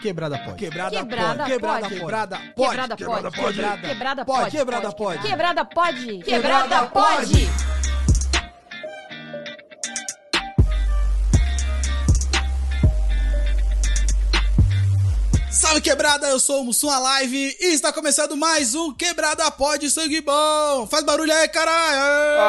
Quebrada pode. Quebrada Quebrada pode. Quebrada pode. Quebrada pode. Quebrada pode. Quebrada pode. Quebrada pode. Quebrada pode. Quebrada Quebrada pode. Salve quebrada, eu sou o Mussum Live e está começando mais um Quebrada Pode Sangue Bom. Faz barulho aí, caralho!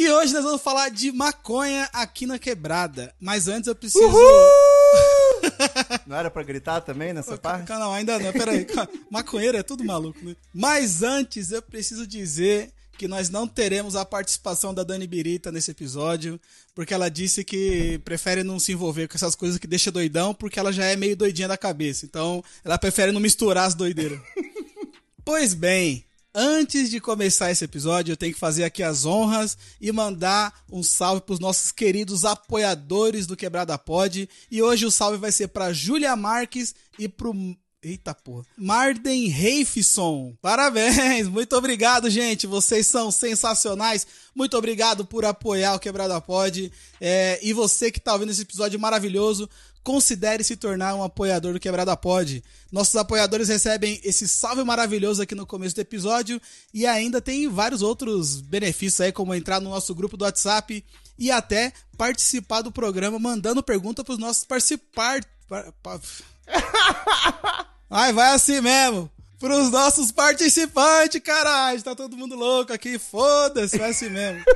E hoje nós vamos falar de maconha aqui na quebrada. Mas antes eu preciso. Não era pra gritar também nessa parte? Calma, não, ainda não, peraí. Maconheiro é tudo maluco, né? Mas antes eu preciso dizer que nós não teremos a participação da Dani Birita nesse episódio, porque ela disse que prefere não se envolver com essas coisas que deixa doidão, porque ela já é meio doidinha da cabeça. Então, ela prefere não misturar as doideiras. pois bem, antes de começar esse episódio, eu tenho que fazer aqui as honras e mandar um salve pros nossos queridos apoiadores do Quebrada Pod. E hoje o salve vai ser pra Júlia Marques e pro Eita porra. Marden Reifson. Parabéns. Muito obrigado, gente. Vocês são sensacionais. Muito obrigado por apoiar o Quebrada Pod. É, e você que tá ouvindo esse episódio maravilhoso, considere se tornar um apoiador do Quebrada Pod. Nossos apoiadores recebem esse salve maravilhoso aqui no começo do episódio e ainda tem vários outros benefícios aí, como entrar no nosso grupo do WhatsApp e até participar do programa mandando pergunta pros nossos participar... par- pa- Ai, vai assim mesmo. Pros nossos participantes, caralho. Tá todo mundo louco aqui. Foda-se, vai assim mesmo.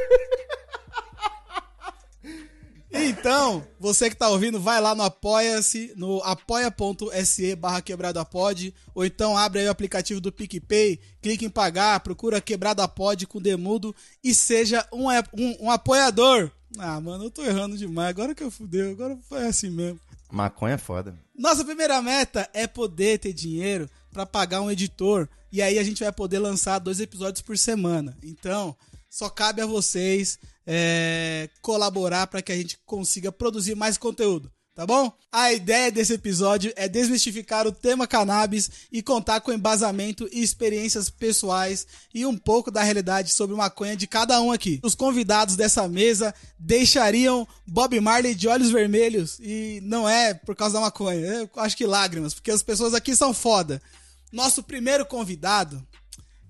Então, você que tá ouvindo, vai lá no Apoia-se, no apoia.se barra quebrada pod, ou então abre aí o aplicativo do PicPay, clique em pagar, procura quebrada pod com demudo e seja um, um, um apoiador. Ah, mano, eu tô errando demais. Agora que eu fudeu, agora foi assim mesmo. Maconha é foda. Nossa primeira meta é poder ter dinheiro pra pagar um editor e aí a gente vai poder lançar dois episódios por semana. Então, só cabe a vocês é, colaborar para que a gente consiga produzir mais conteúdo. Tá bom? A ideia desse episódio é desmistificar o tema cannabis e contar com embasamento e experiências pessoais e um pouco da realidade sobre maconha de cada um aqui. Os convidados dessa mesa deixariam Bob Marley de olhos vermelhos e não é por causa da maconha, eu acho que lágrimas, porque as pessoas aqui são foda. Nosso primeiro convidado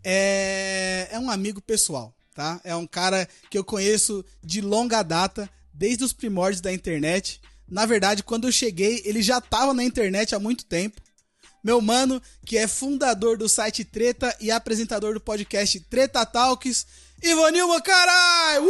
é, é um amigo pessoal, tá? É um cara que eu conheço de longa data, desde os primórdios da internet. Na verdade, quando eu cheguei, ele já tava na internet há muito tempo. Meu mano, que é fundador do site Treta e apresentador do podcast Treta Talks, Ivanilma, caralho!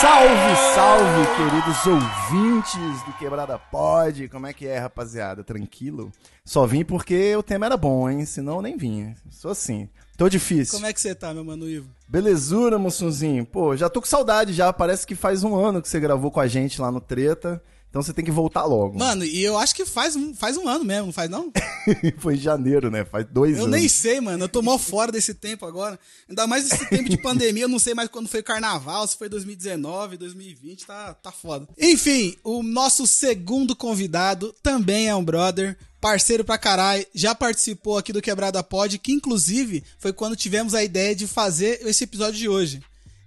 Salve, salve, queridos ouvintes do Quebrada Pod. Como é que é, rapaziada? Tranquilo? Só vim porque o tema era bom, hein? Senão eu nem vinha. Sou assim. Tô difícil. Como é que você tá, meu mano Ivo? Belezura, Mussunzinho. Pô, já tô com saudade já. Parece que faz um ano que você gravou com a gente lá no Treta. Então você tem que voltar logo. Mano, e eu acho que faz, um- faz um ano mesmo, não faz não? Foi em janeiro, né? Faz dois Eu anos. nem sei, mano. Eu tô mó fora desse tempo agora. Ainda mais esse tempo de pandemia, eu não sei mais quando foi carnaval, se foi 2019, 2020, tá, tá foda. Enfim, o nosso segundo convidado também é um brother, parceiro pra caralho, já participou aqui do Quebrada Pod, que inclusive foi quando tivemos a ideia de fazer esse episódio de hoje.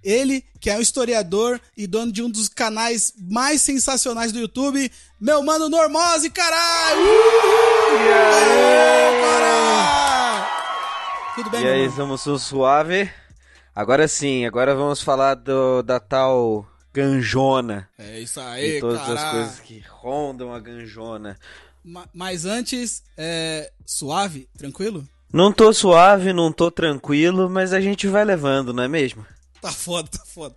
Ele, que é um historiador e dono de um dos canais mais sensacionais do YouTube, meu mano Normose, caralho! Aê, caralho! Tudo bem, E aí, vamos um suave. Agora sim, agora vamos falar do, da tal ganjona. É isso e aí, todas as caralho. coisas que rondam a ganjona. Ma- Mas antes, é, suave, tranquilo? Não tô suave, não tô tranquilo, mas a gente vai levando, não é mesmo? Tá foda, tá foda.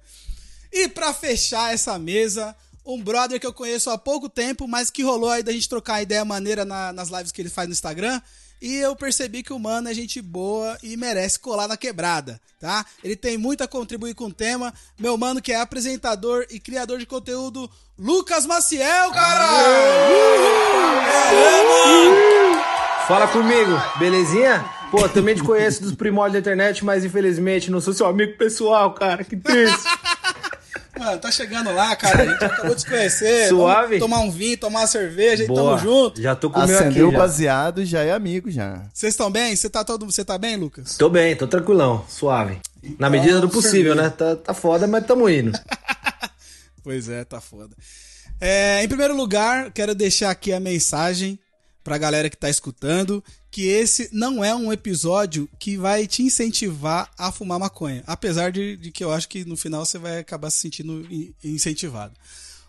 E pra fechar essa mesa, um brother que eu conheço há pouco tempo, mas que rolou aí da gente trocar ideia maneira na- nas lives que ele faz no Instagram. E eu percebi que o mano é gente boa e merece colar na quebrada, tá? Ele tem muito a contribuir com o tema. Meu mano que é apresentador e criador de conteúdo, Lucas Maciel, caralho! É, mano! Fala comigo, belezinha? Pô, também te conheço dos primórdios da internet, mas infelizmente não sou seu amigo pessoal, cara. Que triste. Mano, tá chegando lá, cara. A gente acabou de se conhecer. Suave? Vamos tomar um vinho, tomar uma cerveja e Boa. tamo junto. Já tô com o meu aqui. Acendeu o já. baseado já é amigo já. Vocês estão bem? Você tá todo, você tá bem, Lucas? Tô bem, tô tranquilão, suave. Na medida do possível, né? Tá, tá foda, mas tamo indo. Pois é, tá foda. É, em primeiro lugar, quero deixar aqui a mensagem pra galera que tá escutando que esse não é um episódio que vai te incentivar a fumar maconha. Apesar de, de que eu acho que no final você vai acabar se sentindo incentivado.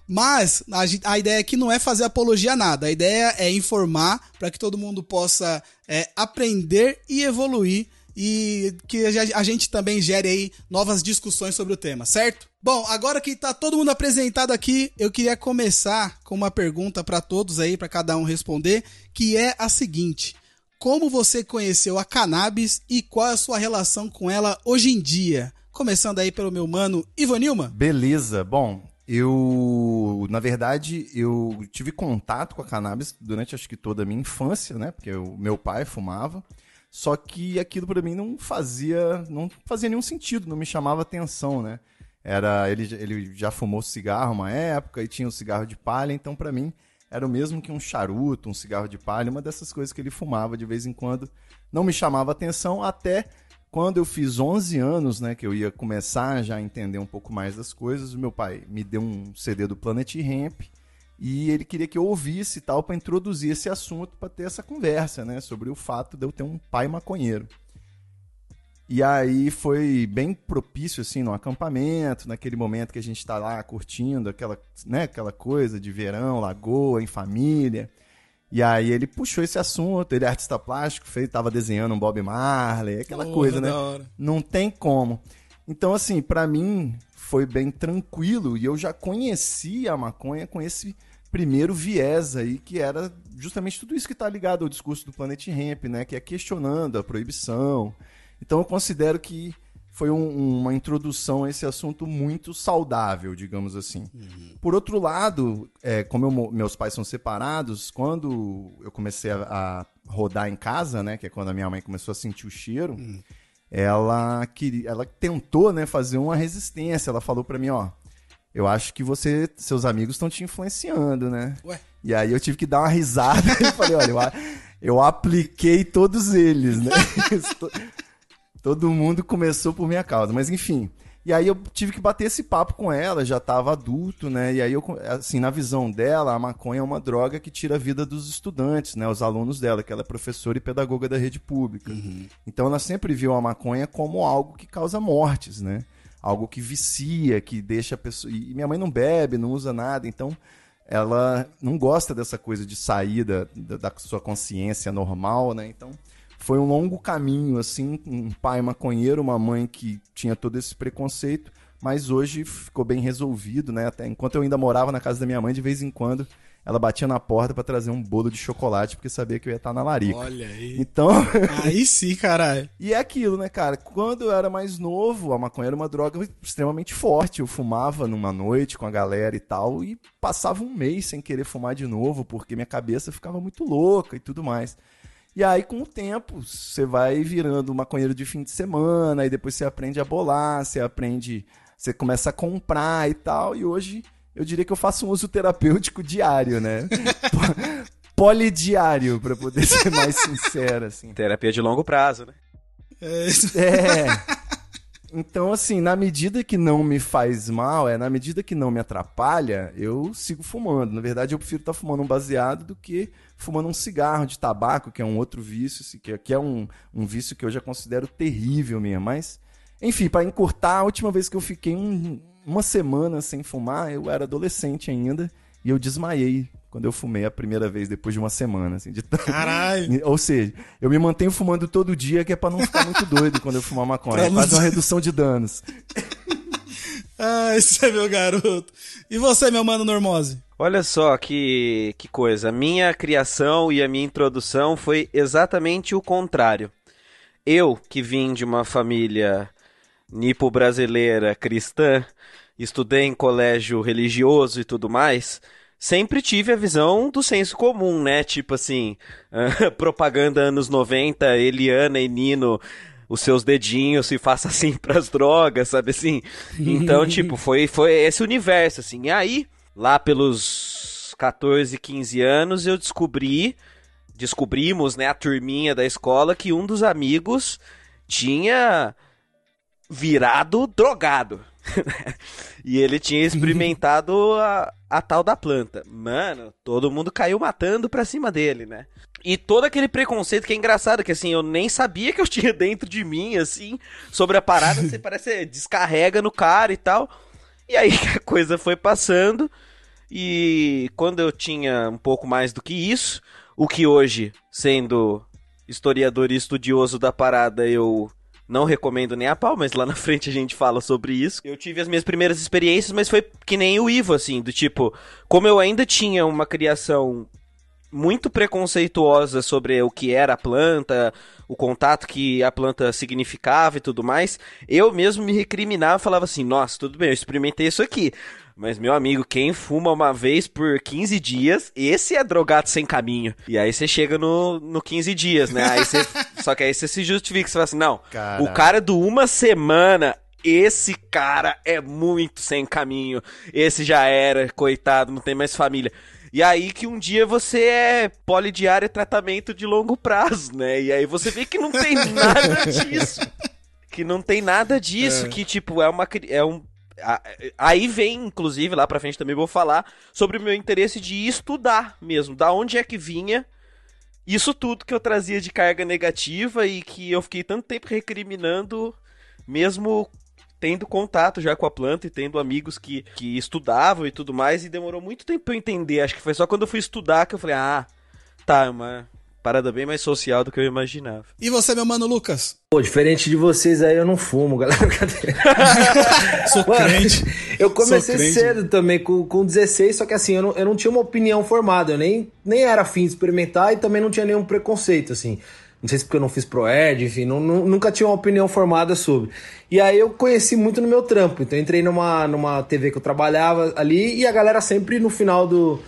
Mas a, a, ideia aqui não é fazer apologia a nada. A ideia é informar para que todo mundo possa é, aprender e evoluir e que a gente também gere aí novas discussões sobre o tema, certo? Bom, agora que tá todo mundo apresentado aqui, eu queria começar com uma pergunta para todos aí, para cada um responder, que é a seguinte: como você conheceu a cannabis e qual é a sua relação com ela hoje em dia? Começando aí pelo meu mano Ivanilma. Beleza. Bom, eu, na verdade, eu tive contato com a cannabis durante acho que toda a minha infância, né? Porque o meu pai fumava. Só que aquilo para mim não fazia, não fazia nenhum sentido, não me chamava atenção, né? Era ele, ele já fumou cigarro uma época e tinha o cigarro de palha, então para mim era o mesmo que um charuto, um cigarro de palha, uma dessas coisas que ele fumava de vez em quando. Não me chamava atenção até quando eu fiz 11 anos, né, que eu ia começar já a entender um pouco mais das coisas, meu pai me deu um CD do Planet Ramp e ele queria que eu ouvisse e tal para introduzir esse assunto, para ter essa conversa, né, sobre o fato de eu ter um pai maconheiro. E aí foi bem propício assim no acampamento, naquele momento que a gente está lá curtindo aquela, né, aquela coisa de verão, lagoa, em família. E aí ele puxou esse assunto, ele é artista plástico, fez, tava desenhando um Bob Marley, aquela coisa, né? Não tem como. Então, assim, para mim foi bem tranquilo e eu já conhecia a maconha com esse primeiro viés aí, que era justamente tudo isso que está ligado ao discurso do Planet Hemp, né? Que é questionando a proibição. Então eu considero que foi um, uma introdução a esse assunto muito saudável, digamos assim. Uhum. Por outro lado, é, como eu, meus pais são separados, quando eu comecei a, a, rodar em casa, né, que é quando a minha mãe começou a sentir o cheiro, uhum. ela queria, ela tentou, né, fazer uma resistência. Ela falou para mim, ó, eu acho que você, seus amigos estão te influenciando, né? Ué? E aí eu tive que dar uma risada e falei, olha, eu, eu apliquei todos eles, né? Todo mundo começou por minha causa, mas enfim. E aí eu tive que bater esse papo com ela, já estava adulto, né? E aí eu, assim, na visão dela, a maconha é uma droga que tira a vida dos estudantes, né? Os alunos dela, que ela é professora e pedagoga da rede pública. Uhum. Então ela sempre viu a maconha como algo que causa mortes, né? Algo que vicia, que deixa a pessoa. E minha mãe não bebe, não usa nada, então ela não gosta dessa coisa de sair da, da, da sua consciência normal, né? Então foi um longo caminho, assim, um pai maconheiro, uma mãe que tinha todo esse preconceito, mas hoje ficou bem resolvido, né? Até enquanto eu ainda morava na casa da minha mãe, de vez em quando ela batia na porta para trazer um bolo de chocolate, porque sabia que eu ia estar na larica. Olha aí. Então. aí sim, caralho. e é aquilo, né, cara? Quando eu era mais novo, a maconha era uma droga extremamente forte. Eu fumava numa noite com a galera e tal, e passava um mês sem querer fumar de novo, porque minha cabeça ficava muito louca e tudo mais. E aí, com o tempo, você vai virando maconheiro de fim de semana, e depois você aprende a bolar, você aprende, você começa a comprar e tal. E hoje eu diria que eu faço um uso terapêutico diário, né? Polidiário, para poder ser mais sincero, assim. Terapia de longo prazo, né? É. é. Então, assim, na medida que não me faz mal, é na medida que não me atrapalha, eu sigo fumando. Na verdade, eu prefiro estar tá fumando um baseado do que fumando um cigarro de tabaco, que é um outro vício, que é um, um vício que eu já considero terrível mesmo. Mas, enfim, para encurtar, a última vez que eu fiquei um, uma semana sem fumar, eu era adolescente ainda, e eu desmaiei quando eu fumei a primeira vez, depois de uma semana, assim, de Caralho! Ou seja, eu me mantenho fumando todo dia, que é pra não ficar muito doido quando eu fumar maconha. Faz uma redução de danos. ah, esse é meu garoto. E você, meu mano Normose? Olha só que, que coisa. A minha criação e a minha introdução foi exatamente o contrário. Eu, que vim de uma família nipo-brasileira cristã, estudei em colégio religioso e tudo mais, sempre tive a visão do senso comum, né? Tipo assim, uh, propaganda anos 90, Eliana e Nino os seus dedinhos e faça assim pras drogas, sabe assim? Então, tipo, foi, foi esse universo, assim. E aí, lá pelos 14, 15 anos, eu descobri, descobrimos, né, a turminha da escola, que um dos amigos tinha virado drogado. e ele tinha experimentado a, a tal da planta. Mano, todo mundo caiu matando pra cima dele, né? E todo aquele preconceito que é engraçado, que assim, eu nem sabia que eu tinha dentro de mim, assim, sobre a parada, você parece descarrega no cara e tal. E aí a coisa foi passando. E quando eu tinha um pouco mais do que isso, o que hoje, sendo historiador e estudioso da parada, eu não recomendo nem a pau, mas lá na frente a gente fala sobre isso. Eu tive as minhas primeiras experiências, mas foi que nem o Ivo, assim, do tipo, como eu ainda tinha uma criação muito preconceituosa sobre o que era a planta, o contato que a planta significava e tudo mais, eu mesmo me recriminava e falava assim: nossa, tudo bem, eu experimentei isso aqui. Mas, meu amigo, quem fuma uma vez por 15 dias, esse é drogado sem caminho. E aí você chega no, no 15 dias, né? Aí você, só que aí você se justifica, você fala assim, não, o cara do uma semana, esse cara é muito sem caminho. Esse já era, coitado, não tem mais família. E aí que um dia você é polidiário tratamento de longo prazo, né? E aí você vê que não tem nada disso. Que não tem nada disso, é. que tipo, é uma é um Aí vem, inclusive, lá pra frente também vou falar sobre o meu interesse de estudar mesmo, da onde é que vinha isso tudo que eu trazia de carga negativa e que eu fiquei tanto tempo recriminando, mesmo tendo contato já com a planta e tendo amigos que, que estudavam e tudo mais, e demorou muito tempo pra eu entender. Acho que foi só quando eu fui estudar que eu falei, ah, tá, é uma parada bem mais social do que eu imaginava. E você, meu mano Lucas? Pô, diferente de vocês aí, eu não fumo, galera. Sou mano, crente. Eu comecei crente. cedo também, com, com 16, só que assim, eu não, eu não tinha uma opinião formada, eu nem, nem era afim de experimentar e também não tinha nenhum preconceito, assim. Não sei se porque eu não fiz ProEd, enfim, não, não, nunca tinha uma opinião formada sobre. E aí eu conheci muito no meu trampo. Então eu entrei numa, numa TV que eu trabalhava ali e a galera sempre no final do,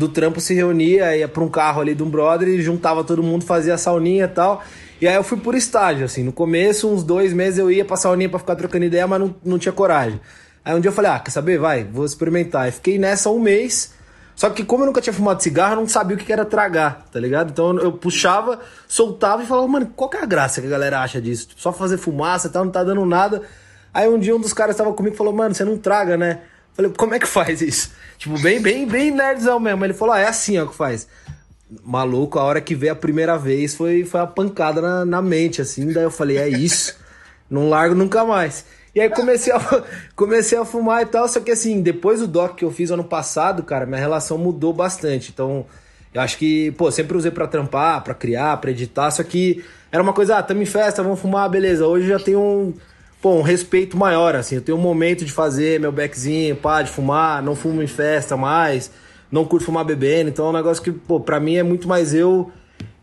do trampo se reunia, ia pra um carro ali de um brother e juntava todo mundo, fazia sauninha e tal. E aí eu fui por estágio, assim. No começo, uns dois meses eu ia pra sauninha pra ficar trocando ideia, mas não, não tinha coragem. Aí um dia eu falei, ah, quer saber? Vai, vou experimentar. E fiquei nessa um mês. Só que como eu nunca tinha fumado cigarro, eu não sabia o que era tragar, tá ligado? Então eu puxava, soltava e falava, mano, qual que é a graça que a galera acha disso? Tipo, só fazer fumaça e tal, não tá dando nada. Aí um dia um dos caras estava comigo e falou, mano, você não traga, né? Falei, como é que faz isso? Tipo, bem, bem, bem nerdzão mesmo. Ele falou, ah, é assim ó que faz. Maluco, a hora que veio a primeira vez foi, foi a pancada na, na mente, assim. Daí eu falei, é isso. Não largo nunca mais. E aí comecei a, comecei a fumar e tal, só que assim, depois do doc que eu fiz ano passado, cara, minha relação mudou bastante. Então, eu acho que, pô, sempre usei para trampar, para criar, para editar, só que era uma coisa, ah, tamo em festa, vamos fumar, beleza. Hoje já tenho um, pô, um respeito maior, assim. Eu tenho um momento de fazer meu beckzinho, pá, de fumar, não fumo em festa mais, não curto fumar bebendo. Então é um negócio que, pô, pra mim é muito mais eu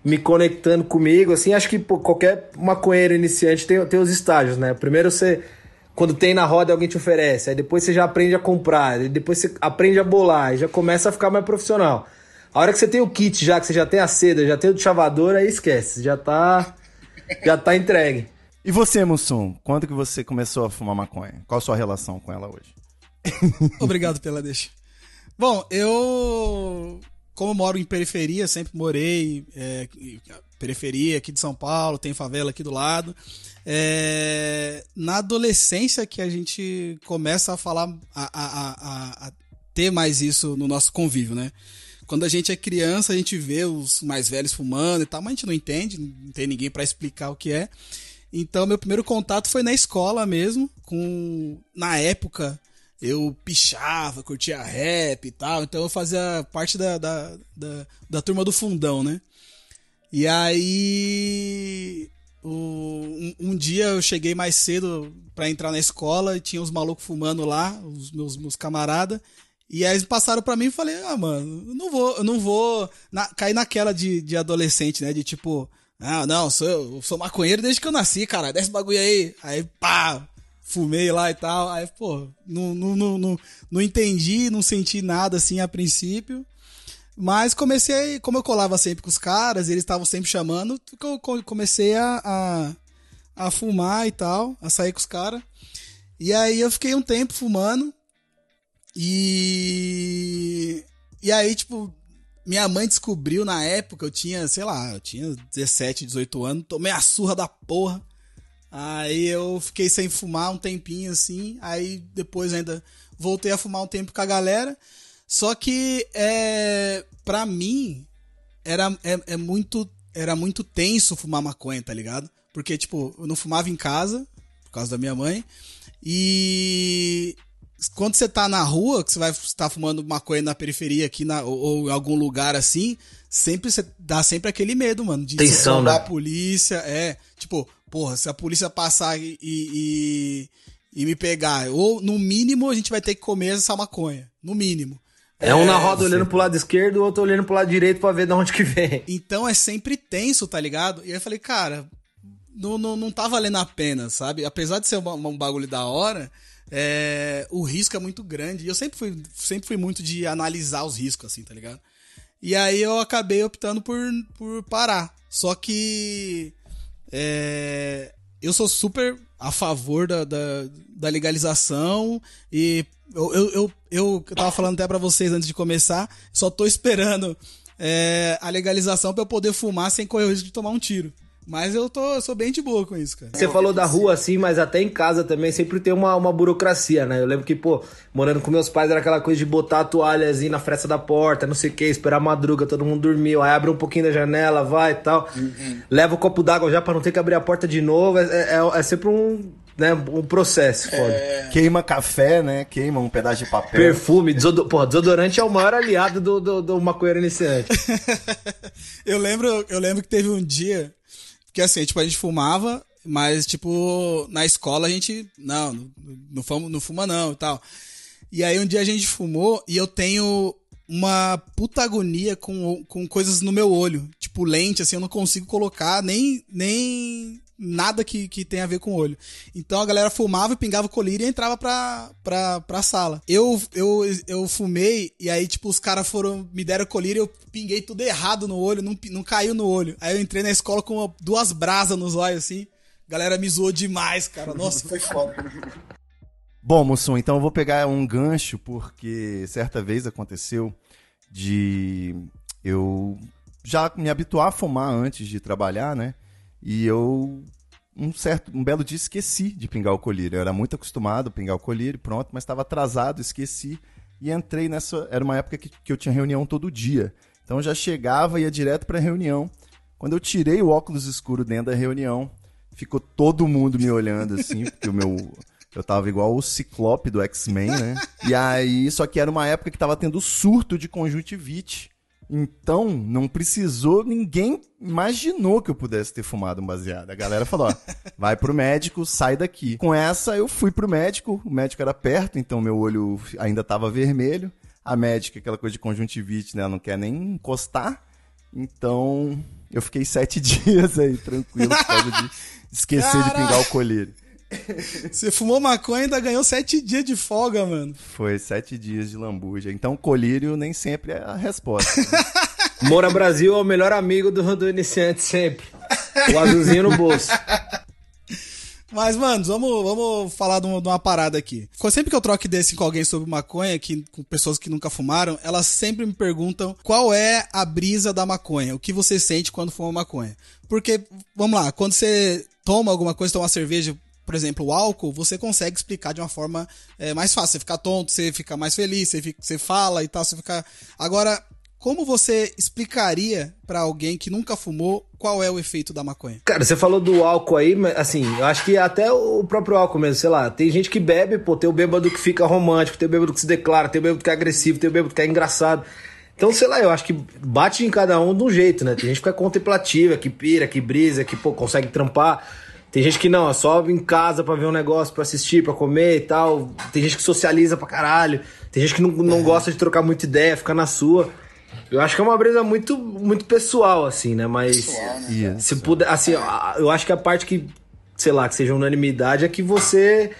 me conectando comigo, assim. Acho que, pô, qualquer maconheiro iniciante tem, tem os estágios, né? Primeiro você quando tem na roda alguém te oferece, aí depois você já aprende a comprar, depois você aprende a bolar, e já começa a ficar mais profissional. A hora que você tem o kit já, que você já tem a seda, já tem o chavador, aí esquece, já tá já tá entregue. E você, Mussum, quando que você começou a fumar maconha? Qual a sua relação com ela hoje? Obrigado pela deixa. Bom, eu como moro em periferia, sempre morei é, periferia aqui de São Paulo, tem favela aqui do lado. É, na adolescência que a gente começa a falar, a, a, a, a, ter mais isso no nosso convívio, né? Quando a gente é criança, a gente vê os mais velhos fumando e tal, mas a gente não entende, não tem ninguém para explicar o que é. Então, meu primeiro contato foi na escola mesmo, com na época eu pichava, curtia rap e tal, então eu fazia parte da, da, da, da turma do fundão, né? E aí um, um, dia eu cheguei mais cedo para entrar na escola e tinha uns malucos fumando lá, os meus, meus camaradas. E aí eles passaram para mim e falei, ah, mano, eu não vou, eu não vou na, cair naquela de, de adolescente, né? De tipo, ah, não, sou, eu sou maconheiro desde que eu nasci, cara, desce bagulho aí. Aí, pá, fumei lá e tal. Aí, pô, não, não, não, não, entendi, não senti nada assim a princípio. Mas comecei, como eu colava sempre com os caras, eles estavam sempre chamando, eu comecei a, a, a, fumar e tal, a sair com os caras. E aí eu fiquei um tempo fumando. E. E aí, tipo, minha mãe descobriu na época, eu tinha, sei lá, eu tinha 17, 18 anos, tomei a surra da porra. Aí eu fiquei sem fumar um tempinho assim. Aí depois ainda voltei a fumar um tempo com a galera. Só que é, pra mim era, é, é muito, era muito tenso fumar maconha, tá ligado? Porque, tipo, eu não fumava em casa, por causa da minha mãe. E quando você tá na rua, que você vai estar tá fumando maconha na periferia aqui na, ou, ou, em algum lugar assim, sempre você dá sempre aquele medo, mano, de Tensão, né? a polícia, é, tipo, porra, se a polícia passar e, e, e, me pegar, ou no mínimo a gente vai ter que comer essa maconha, no mínimo. É um na é, roda olhando pro lado esquerdo, o outro olhando pro lado direito para ver de onde que vem. Então é sempre tenso, tá ligado? E aí eu falei, cara, não, não, não tá valendo a pena, sabe? Apesar de ser um, um bagulho da hora, é, o risco é muito grande. E eu sempre fui, sempre fui muito de analisar os riscos, assim, tá ligado? E aí eu acabei optando por, por parar. Só que é, eu sou super a favor da, da, da legalização e eu, eu, eu, eu, tava falando até para vocês antes de começar, só tô esperando é, a legalização para eu poder fumar sem correr o risco de tomar um tiro. Mas eu tô, eu sou bem de boa com isso, cara. Você falou da rua assim, mas até em casa também sempre tem uma, uma burocracia, né? Eu lembro que, pô, morando com meus pais era aquela coisa de botar a toalhazinha na fresta da porta, não sei o que, esperar a madruga, todo mundo dormiu, aí abre um pouquinho da janela, vai e tal. Uhum. Leva o copo d'água já pra não ter que abrir a porta de novo. É, é, é sempre um, né, um processo, foda. É... Queima café, né? Queima um pedaço de papel. Perfume, desodor... Porra, desodorante é o maior aliado do, do, do maconheiro iniciante. eu, lembro, eu lembro que teve um dia que assim, tipo, a gente fumava, mas, tipo, na escola a gente, não, não, não, fuma, não fuma não e tal. E aí um dia a gente fumou e eu tenho uma puta agonia com, com coisas no meu olho. Tipo, lente, assim, eu não consigo colocar nem, nem nada que, que tenha a ver com o olho. Então a galera fumava pingava colírio e entrava pra, pra, pra sala. Eu, eu, eu fumei e aí, tipo, os caras foram, me deram colírio eu pinguei tudo errado no olho, não, não caiu no olho. Aí eu entrei na escola com duas brasas nos olhos, assim. A galera me zoou demais, cara. Nossa, foi foda. Bom, Mussum, então eu vou pegar um gancho, porque certa vez aconteceu de eu já me habituar a fumar antes de trabalhar, né? E eu, um certo, um belo dia, esqueci de pingar o colírio. Eu era muito acostumado a pingar o colírio, pronto, mas estava atrasado, esqueci. E entrei nessa. Era uma época que, que eu tinha reunião todo dia. Então eu já chegava e ia direto para a reunião. Quando eu tirei o óculos escuro dentro da reunião, ficou todo mundo me olhando assim, porque o meu. Eu tava igual o Ciclope do X-Men, né? E aí, só que era uma época que tava tendo surto de conjuntivite. Então, não precisou, ninguém imaginou que eu pudesse ter fumado um baseado. A galera falou: ó, vai pro médico, sai daqui. Com essa, eu fui pro médico, o médico era perto, então meu olho ainda estava vermelho. A médica, aquela coisa de conjuntivite, né, ela não quer nem encostar. Então, eu fiquei sete dias aí, tranquilo, por causa de esquecer Caraca. de pingar o colírio. Você fumou maconha e ainda ganhou sete dias de folga, mano. Foi sete dias de lambuja. Então, colírio nem sempre é a resposta. Né? Moura Brasil é o melhor amigo do, do iniciante sempre. O azulzinho no bolso. Mas, mano, vamos, vamos falar de uma, de uma, parada aqui. Sempre que eu troco desse com alguém sobre maconha, que, com pessoas que nunca fumaram, elas sempre me perguntam qual é a brisa da maconha, o que você sente quando fuma maconha. Porque, vamos lá, quando você toma alguma coisa, toma uma cerveja, por exemplo, o álcool, você consegue explicar de uma forma é, mais fácil. Você fica tonto, você fica mais feliz, você, fica, você fala e tal, você fica. Agora, como você explicaria para alguém que nunca fumou qual é o efeito da maconha? Cara, você falou do álcool aí, mas assim, eu acho que até o próprio álcool mesmo, sei lá, tem gente que bebe, pô, tem o bêbado que fica romântico, tem o bêbado que se declara, tem o bêbado que é agressivo, tem o bêbado que é engraçado. Então, sei lá, eu acho que bate em cada um de um jeito, né? Tem gente que fica contemplativa, que pira, que brisa, que, pô, consegue trampar. Tem gente que não, só em casa para ver um negócio, para assistir, para comer e tal. Tem gente que socializa pra caralho. Tem gente que não, não é. gosta de trocar muita ideia, fica na sua. Eu acho que é uma brisa muito, muito pessoal, assim, né? Mas né? se puder, assim, eu acho que a parte que, sei lá, que seja unanimidade é que você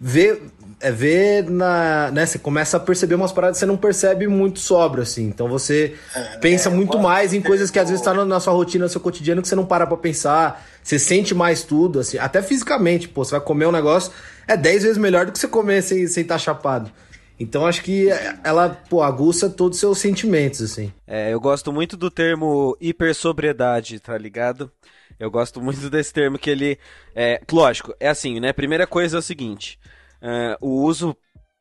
vê, é ver na, né, você começa a perceber umas paradas que você não percebe muito sobra, assim. Então você é, pensa é, muito mais em coisas que às vezes tá na, na, sua rotina, no seu cotidiano, que você não para pra pensar. Você sente mais tudo, assim, até fisicamente, pô, você vai comer um negócio, é 10 vezes melhor do que você comer sem estar sem tá chapado. Então acho que ela, pô, aguça todos os seus sentimentos, assim. É, eu gosto muito do termo hipersobriedade, tá ligado? Eu gosto muito desse termo que ele. É, lógico, é assim, né? Primeira coisa é o seguinte: uh, o uso,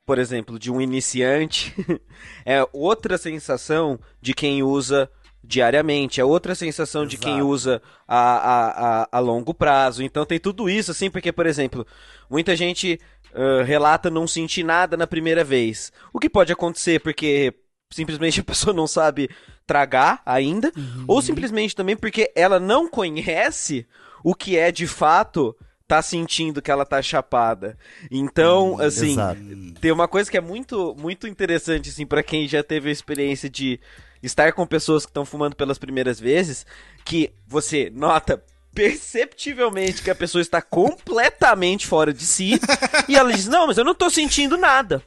por exemplo, de um iniciante é outra sensação de quem usa diariamente, é outra sensação Exato. de quem usa a, a, a, a, longo prazo. Então tem tudo isso, assim, porque, por exemplo, muita gente uh, relata não sentir nada na primeira vez. O que pode acontecer porque simplesmente a pessoa não sabe tragar ainda, uhum. ou simplesmente também porque ela não conhece o que é de fato tá sentindo que ela tá chapada. Então, hum, assim, exato. tem uma coisa que é muito muito interessante assim para quem já teve a experiência de estar com pessoas que estão fumando pelas primeiras vezes, que você nota perceptivelmente que a pessoa está completamente fora de si e ela diz: "Não, mas eu não tô sentindo nada".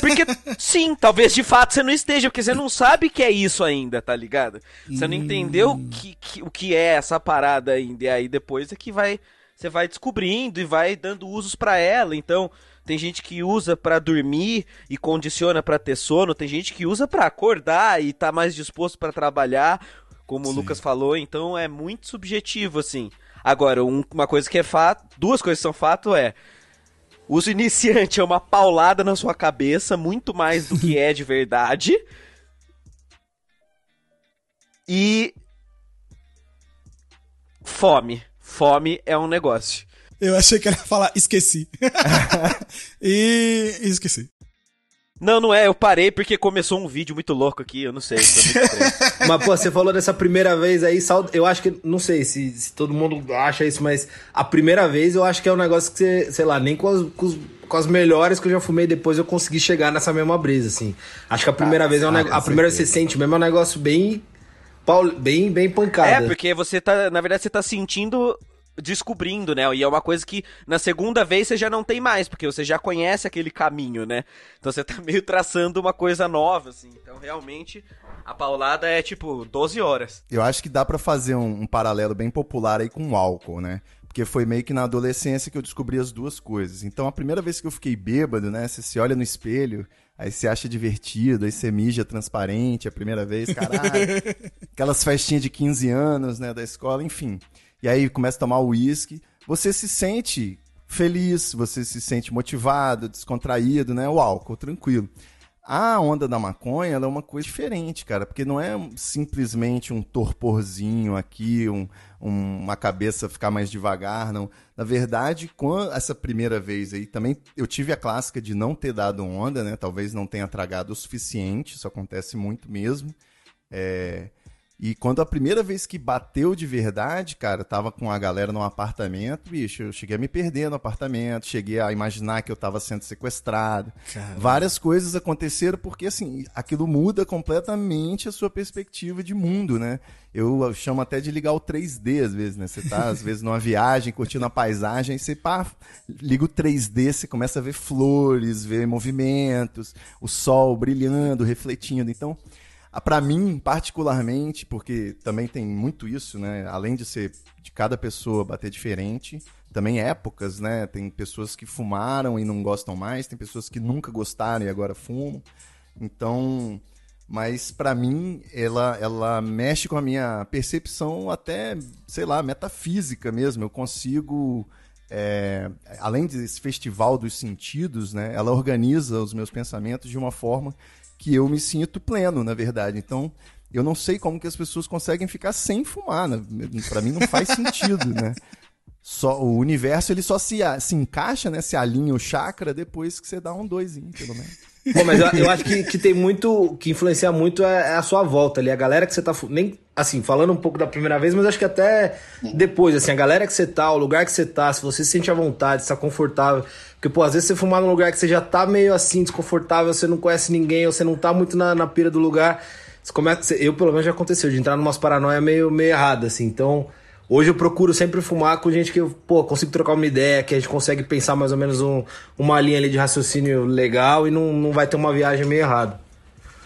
Porque, sim, talvez de fato você não esteja, porque você não sabe que é isso ainda, tá ligado? Você não entendeu hum. que, que, o que é essa parada ainda. E aí depois é que vai. Você vai descobrindo e vai dando usos para ela. Então, tem gente que usa para dormir e condiciona para ter sono, tem gente que usa para acordar e tá mais disposto para trabalhar, como Sim. o Lucas falou, então é muito subjetivo assim. Agora, um, uma coisa que é fato, duas coisas que são fato é Uso iniciante é uma paulada na sua cabeça, muito mais do que é de verdade. E. Fome. Fome é um negócio. Eu achei que ele ia falar esqueci. e esqueci. Não, não é, eu parei porque começou um vídeo muito louco aqui, eu não sei. mas, pô, você falou dessa primeira vez aí, eu acho que, não sei se, se, todo mundo acha isso, mas a primeira vez eu acho que é um negócio que você, sei lá, nem com as, com, os, com as melhores que eu já fumei depois eu consegui chegar nessa mesma brisa, assim. Acho que a primeira ah, vez é um ah, negócio, a primeira vez você sente mesmo é um negócio bem, bem, bem pancada. É, porque você tá, na verdade você tá sentindo descobrindo, né? E é uma coisa que na segunda vez você já não tem mais, porque você já conhece aquele caminho, né? Então você tá meio traçando uma coisa nova, assim. Então realmente a paulada é tipo 12 horas. Eu acho que dá para fazer um, um, paralelo bem popular aí com o álcool, né? Porque foi meio que na adolescência que eu descobri as duas coisas. Então a primeira vez que eu fiquei bêbado, né? Você se olha no espelho, aí você acha divertido, aí você mija transparente a primeira vez, caralho. Aquelas festinhas de 15 anos, né, da escola, enfim e aí começa a tomar uísque, você se sente feliz, você se sente motivado, descontraído, né? O álcool, tranquilo. A onda da maconha é uma coisa diferente, cara, porque não é simplesmente um torporzinho aqui, um, um, uma cabeça ficar mais devagar, não. Na verdade, quando essa primeira vez aí, também eu tive a clássica de não ter dado onda, né? Talvez não tenha tragado o suficiente, isso acontece muito mesmo. É, e quando a primeira vez que bateu de verdade, cara, tava com a galera num apartamento, bicho, eu cheguei a me perder no apartamento, cheguei a imaginar que eu tava sendo sequestrado. Caramba. Várias coisas aconteceram porque, assim, aquilo muda completamente a sua perspectiva de mundo, né? Eu chamo até de ligar o 3D às vezes, né? Você tá, às vezes, numa viagem, curtindo a paisagem, você pá, liga o 3D, você começa a ver flores, ver movimentos, o sol brilhando, refletindo. Então, para mim, particularmente, porque também tem muito isso, né? Além de ser de cada pessoa bater diferente, também épocas, né? Tem pessoas que fumaram e não gostam mais, tem pessoas que nunca gostaram e agora fumam. Então, mas para mim ela ela mexe com a minha percepção até, sei lá, metafísica mesmo. Eu consigo é, além desse festival dos sentidos, né, ela organiza os meus pensamentos de uma forma que eu me sinto pleno, na verdade. Então, eu não sei como que as pessoas conseguem ficar sem fumar. Né? Para mim não faz sentido, né? Só, o universo ele só se, se encaixa, né? Se alinha o chakra depois que você dá um doisinho, pelo menos. Pô, mas eu, eu, acho que, que tem muito. que influencia muito é, é, a sua volta ali. A galera que você tá. Nem, assim, falando um pouco da primeira vez, mas acho que até depois, assim, a galera que você tá, o lugar que você tá, se você se sente à vontade, se tá confortável. Porque, pô, às vezes você fumar num lugar que você já tá meio assim, desconfortável, você não conhece ninguém, ou você não tá muito na, na pira do lugar. Você começa. Eu, pelo menos, já aconteceu, de entrar numas paranoia meio, meio errada, assim. Então. Hoje eu procuro sempre fumar com gente que eu, pô, consigo trocar uma ideia, que a gente consegue pensar mais ou menos um, uma linha ali de raciocínio legal e não, não vai ter uma viagem meio errada.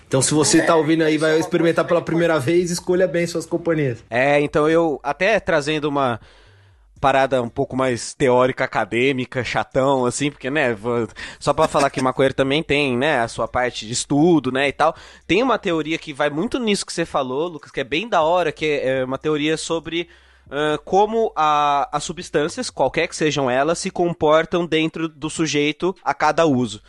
Então, se você tá ouvindo aí, vai experimentar pela primeira vez, escolha bem suas companhias. É, então eu, até trazendo uma parada um pouco mais teórica, acadêmica, chatão, assim, porque, né, só para falar que maconheiro também tem, né, a sua parte de estudo, né, e tal. Tem uma teoria que vai muito nisso que você falou, Lucas, que é bem da hora, que é uma teoria sobre uh, como a, as substâncias, qualquer que sejam elas, se comportam dentro do sujeito a cada uso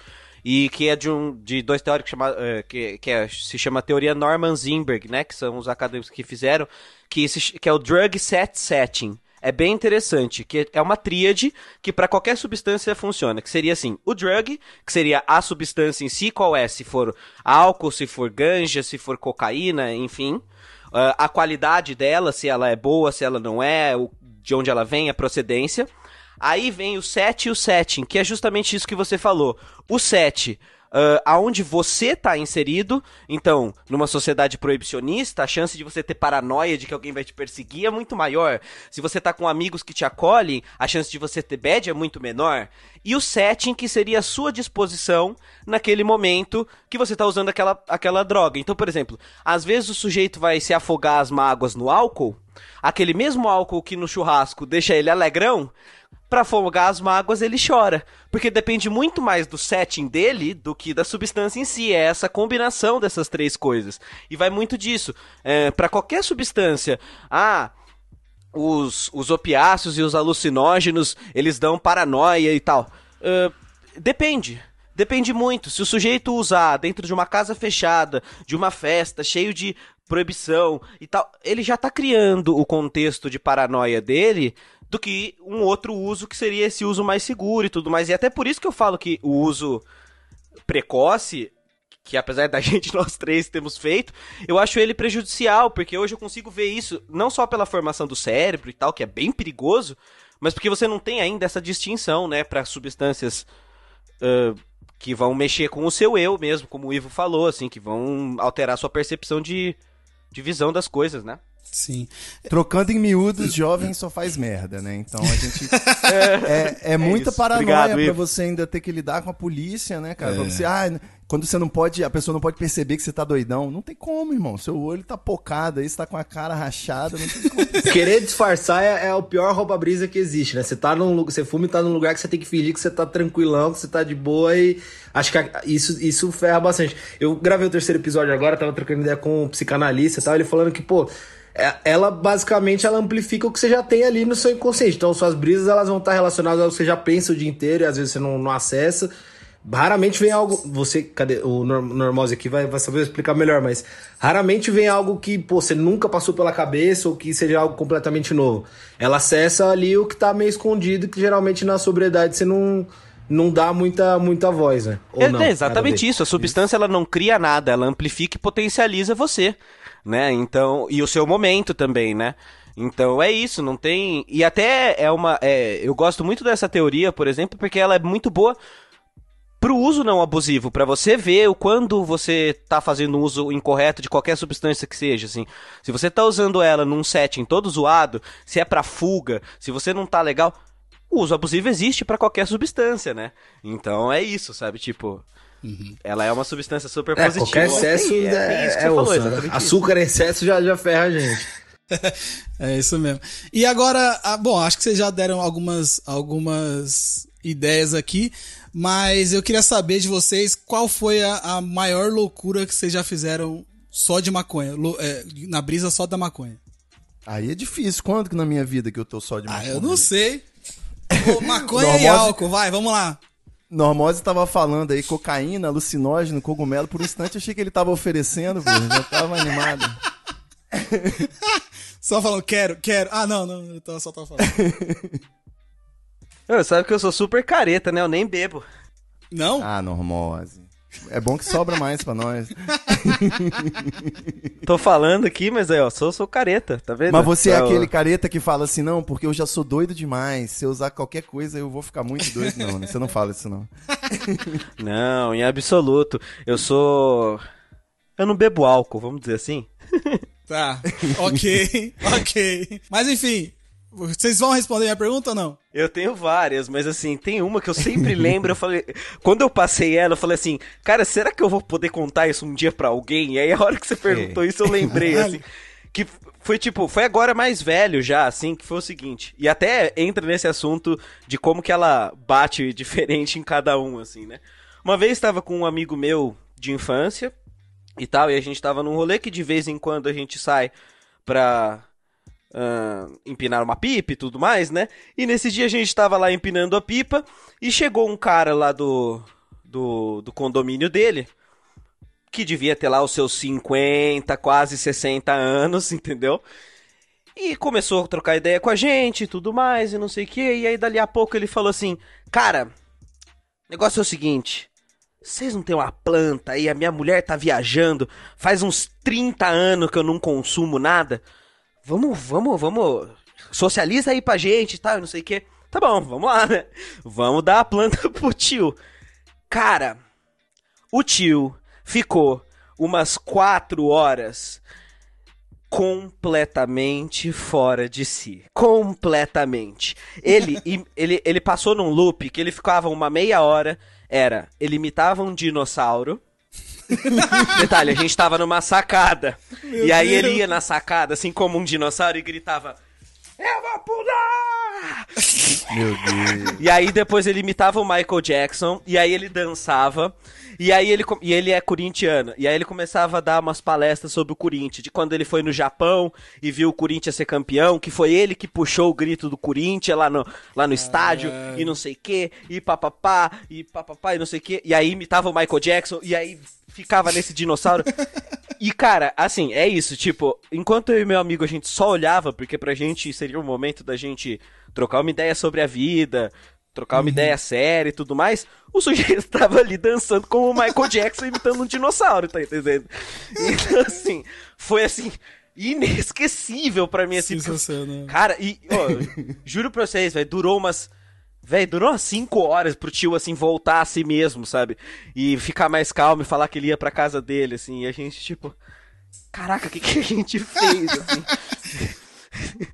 e que é de, um, de dois teóricos chama, uh, que, que é, se chama teoria Norman Zinberg, né, que são os acadêmicos que fizeram, que, se, que é o drug set setting. É bem interessante, que é uma tríade que para qualquer substância funciona, que seria assim, o drug, que seria a substância em si, qual é, se for álcool, se for ganja, se for cocaína, enfim, uh, a qualidade dela, se ela é boa, se ela não é, o, de onde ela vem, a procedência. Aí vem o set e o setting, que é justamente isso que você falou. O set, uh, aonde você está inserido. Então, numa sociedade proibicionista, a chance de você ter paranoia de que alguém vai te perseguir é muito maior. Se você está com amigos que te acolhem, a chance de você ter bad é muito menor. E o setting, que seria a sua disposição naquele momento que você está usando aquela, aquela droga. Então, por exemplo, às vezes o sujeito vai se afogar as mágoas no álcool, aquele mesmo álcool que no churrasco deixa ele alegrão para afogar as mágoas ele chora. Porque depende muito mais do setting dele do que da substância em si. É essa combinação dessas três coisas. E vai muito disso. É, para qualquer substância. Ah. Os, os opiáceos e os alucinógenos, eles dão paranoia e tal. Uh, depende. Depende muito. Se o sujeito usar dentro de uma casa fechada, de uma festa, cheio de proibição e tal, ele já tá criando o contexto de paranoia dele do que um outro uso que seria esse uso mais seguro e tudo mais. E até por isso que eu falo que o uso precoce, que apesar da gente nós três temos feito, eu acho ele prejudicial, porque hoje eu consigo ver isso não só pela formação do cérebro e tal, que é bem perigoso, mas porque você não tem ainda essa distinção, né, para substâncias uh, que vão mexer com o seu eu mesmo, como o Ivo falou, assim, que vão alterar sua percepção de, de visão das coisas, né? Sim. Trocando em miúdos, jovem só faz merda, né? Então a gente. é, é, é muita é paranoia para você ainda ter que lidar com a polícia, né, cara? É. Pra você, ah, quando você não pode, a pessoa não pode perceber que você tá doidão. Não tem como, irmão. Seu olho tá pocado aí, você tá com a cara rachada, não tem como. Querer disfarçar é, é o pior roupa-brisa que existe, né? Você tá num você fuma e tá num lugar que você tem que fingir que você tá tranquilão, que você tá de boa e acho que isso, isso ferra bastante. Eu gravei o terceiro episódio agora, tava trocando ideia com um psicanalista e tal, ele falando que, pô, é, ela basicamente ela amplifica o que você já tem ali no seu inconsciente. Então suas brisas elas vão estar relacionadas ao que você já pensa o dia inteiro e às vezes você não, não acessa. Raramente vem algo. Você, cadê? O Normose aqui vai, vai saber explicar melhor, mas raramente vem algo que pô, você nunca passou pela cabeça ou que seja algo completamente novo. Ela acessa ali o que tá meio escondido, que geralmente na sobriedade você não não dá muita, muita voz, né? Ou é, não, é exatamente isso. A substância ela não cria nada, ela amplifica e potencializa você né? Então, e o seu momento também, né? Então é isso, não tem. E até é uma. É, eu gosto muito dessa teoria, por exemplo, porque ela é muito boa pro uso não abusivo, para você ver o quando você tá fazendo um uso incorreto de qualquer substância que seja, assim. Se você tá usando ela num setting todo zoado, se é para fuga, se você não tá legal, o uso abusivo existe para qualquer substância, né? Então é isso, sabe? Tipo, Uhum. Ela é uma substância super é, positiva. Qualquer excesso é, é, é, isso que é você falou, né? Açúcar em excesso já, já ferra a gente. é isso mesmo. E agora, ah, bom, acho que vocês já deram algumas, algumas ideias aqui, mas eu queria saber de vocês qual foi a, a maior loucura que vocês já fizeram só de maconha, é, na brisa só da maconha. Aí é difícil. Quando que na minha vida que eu tô só de maconha? Ah, eu não sei. maconha e álcool, vai, vamos lá. Normose estava falando aí cocaína, alucinógeno, cogumelo. Por um instante eu achei que ele estava oferecendo, pô. Já tava animado. só falando, quero, quero. Ah, não, não, eu só tava falando. sabe que eu sou super careta, né? Eu nem bebo. Não? Ah, Normose. É bom que sobra mais pra nós. Tô falando aqui, mas aí, ó, sou, sou careta, tá vendo? Mas você é aquele careta que fala assim, não, porque eu já sou doido demais. Se eu usar qualquer coisa, eu vou ficar muito doido. Não, né? Você não fala isso, não. não, em absoluto. Eu sou. Eu não bebo álcool, vamos dizer assim. Tá, ok, ok. Mas enfim, vocês vão responder a pergunta ou não? Eu tenho várias, mas assim, tem uma que eu sempre lembro, eu falei, quando eu passei ela, eu falei assim, cara, será que eu vou poder contar isso um dia para alguém? E aí a hora que você perguntou é. isso, eu lembrei, assim, que foi tipo, foi agora mais velho já, assim, que foi o seguinte, e até entra nesse assunto de como que ela bate diferente em cada um, assim, né? Uma vez estava com um amigo meu de infância e tal, e a gente tava num rolê que de vez em quando a gente sai pra uh, empinar uma pipa e tudo mais, né? E nesse dia a gente tava lá empinando a pipa e chegou um cara lá do, do, do condomínio dele, que devia ter lá os seus 50, quase 60 anos, entendeu? E começou a trocar ideia com a gente e tudo mais, e não sei o que. E aí, dali a pouco, ele falou assim: Cara, o negócio é o seguinte. Vocês não tem uma planta aí? A minha mulher tá viajando. Faz uns 30 anos que eu não consumo nada. Vamos, vamos, vamos. Socializa aí pra gente e tá, tal, não sei o que. Tá bom, vamos lá, né? Vamos dar a planta pro tio. Cara, o tio ficou umas 4 horas completamente fora de si. Completamente. Ele, ele, ele passou num loop que ele ficava uma meia hora. Era, ele imitava um dinossauro. Detalhe, a gente tava numa sacada. Meu e aí Deus. ele ia na sacada, assim como um dinossauro, e gritava: Eu vou pular! Meu Deus. E aí depois ele imitava o Michael Jackson, e aí ele dançava. E aí ele, e ele é corintiano. E aí ele começava a dar umas palestras sobre o Corinthians, de quando ele foi no Japão e viu o Corinthians ser campeão, que foi ele que puxou o grito do Corinthians lá no, lá no estádio, e não sei o que, e papapá, e papapá, e não sei o que. E aí imitava o Michael Jackson, e aí ficava nesse dinossauro. E, cara, assim, é isso, tipo, enquanto eu e meu amigo a gente só olhava, porque pra gente seria o momento da gente trocar uma ideia sobre a vida, trocar uma uhum. ideia séria e tudo mais, o sujeito tava ali dançando como o Michael Jackson imitando um dinossauro, tá entendendo? Então, assim, foi assim, inesquecível para mim, assim. Sensacional. Cara, e, ó, juro pra vocês, velho, durou umas. Velho, durou umas 5 horas pro tio, assim, voltar a si mesmo, sabe? E ficar mais calmo e falar que ele ia pra casa dele, assim. E a gente, tipo. Caraca, o que, que a gente fez, assim?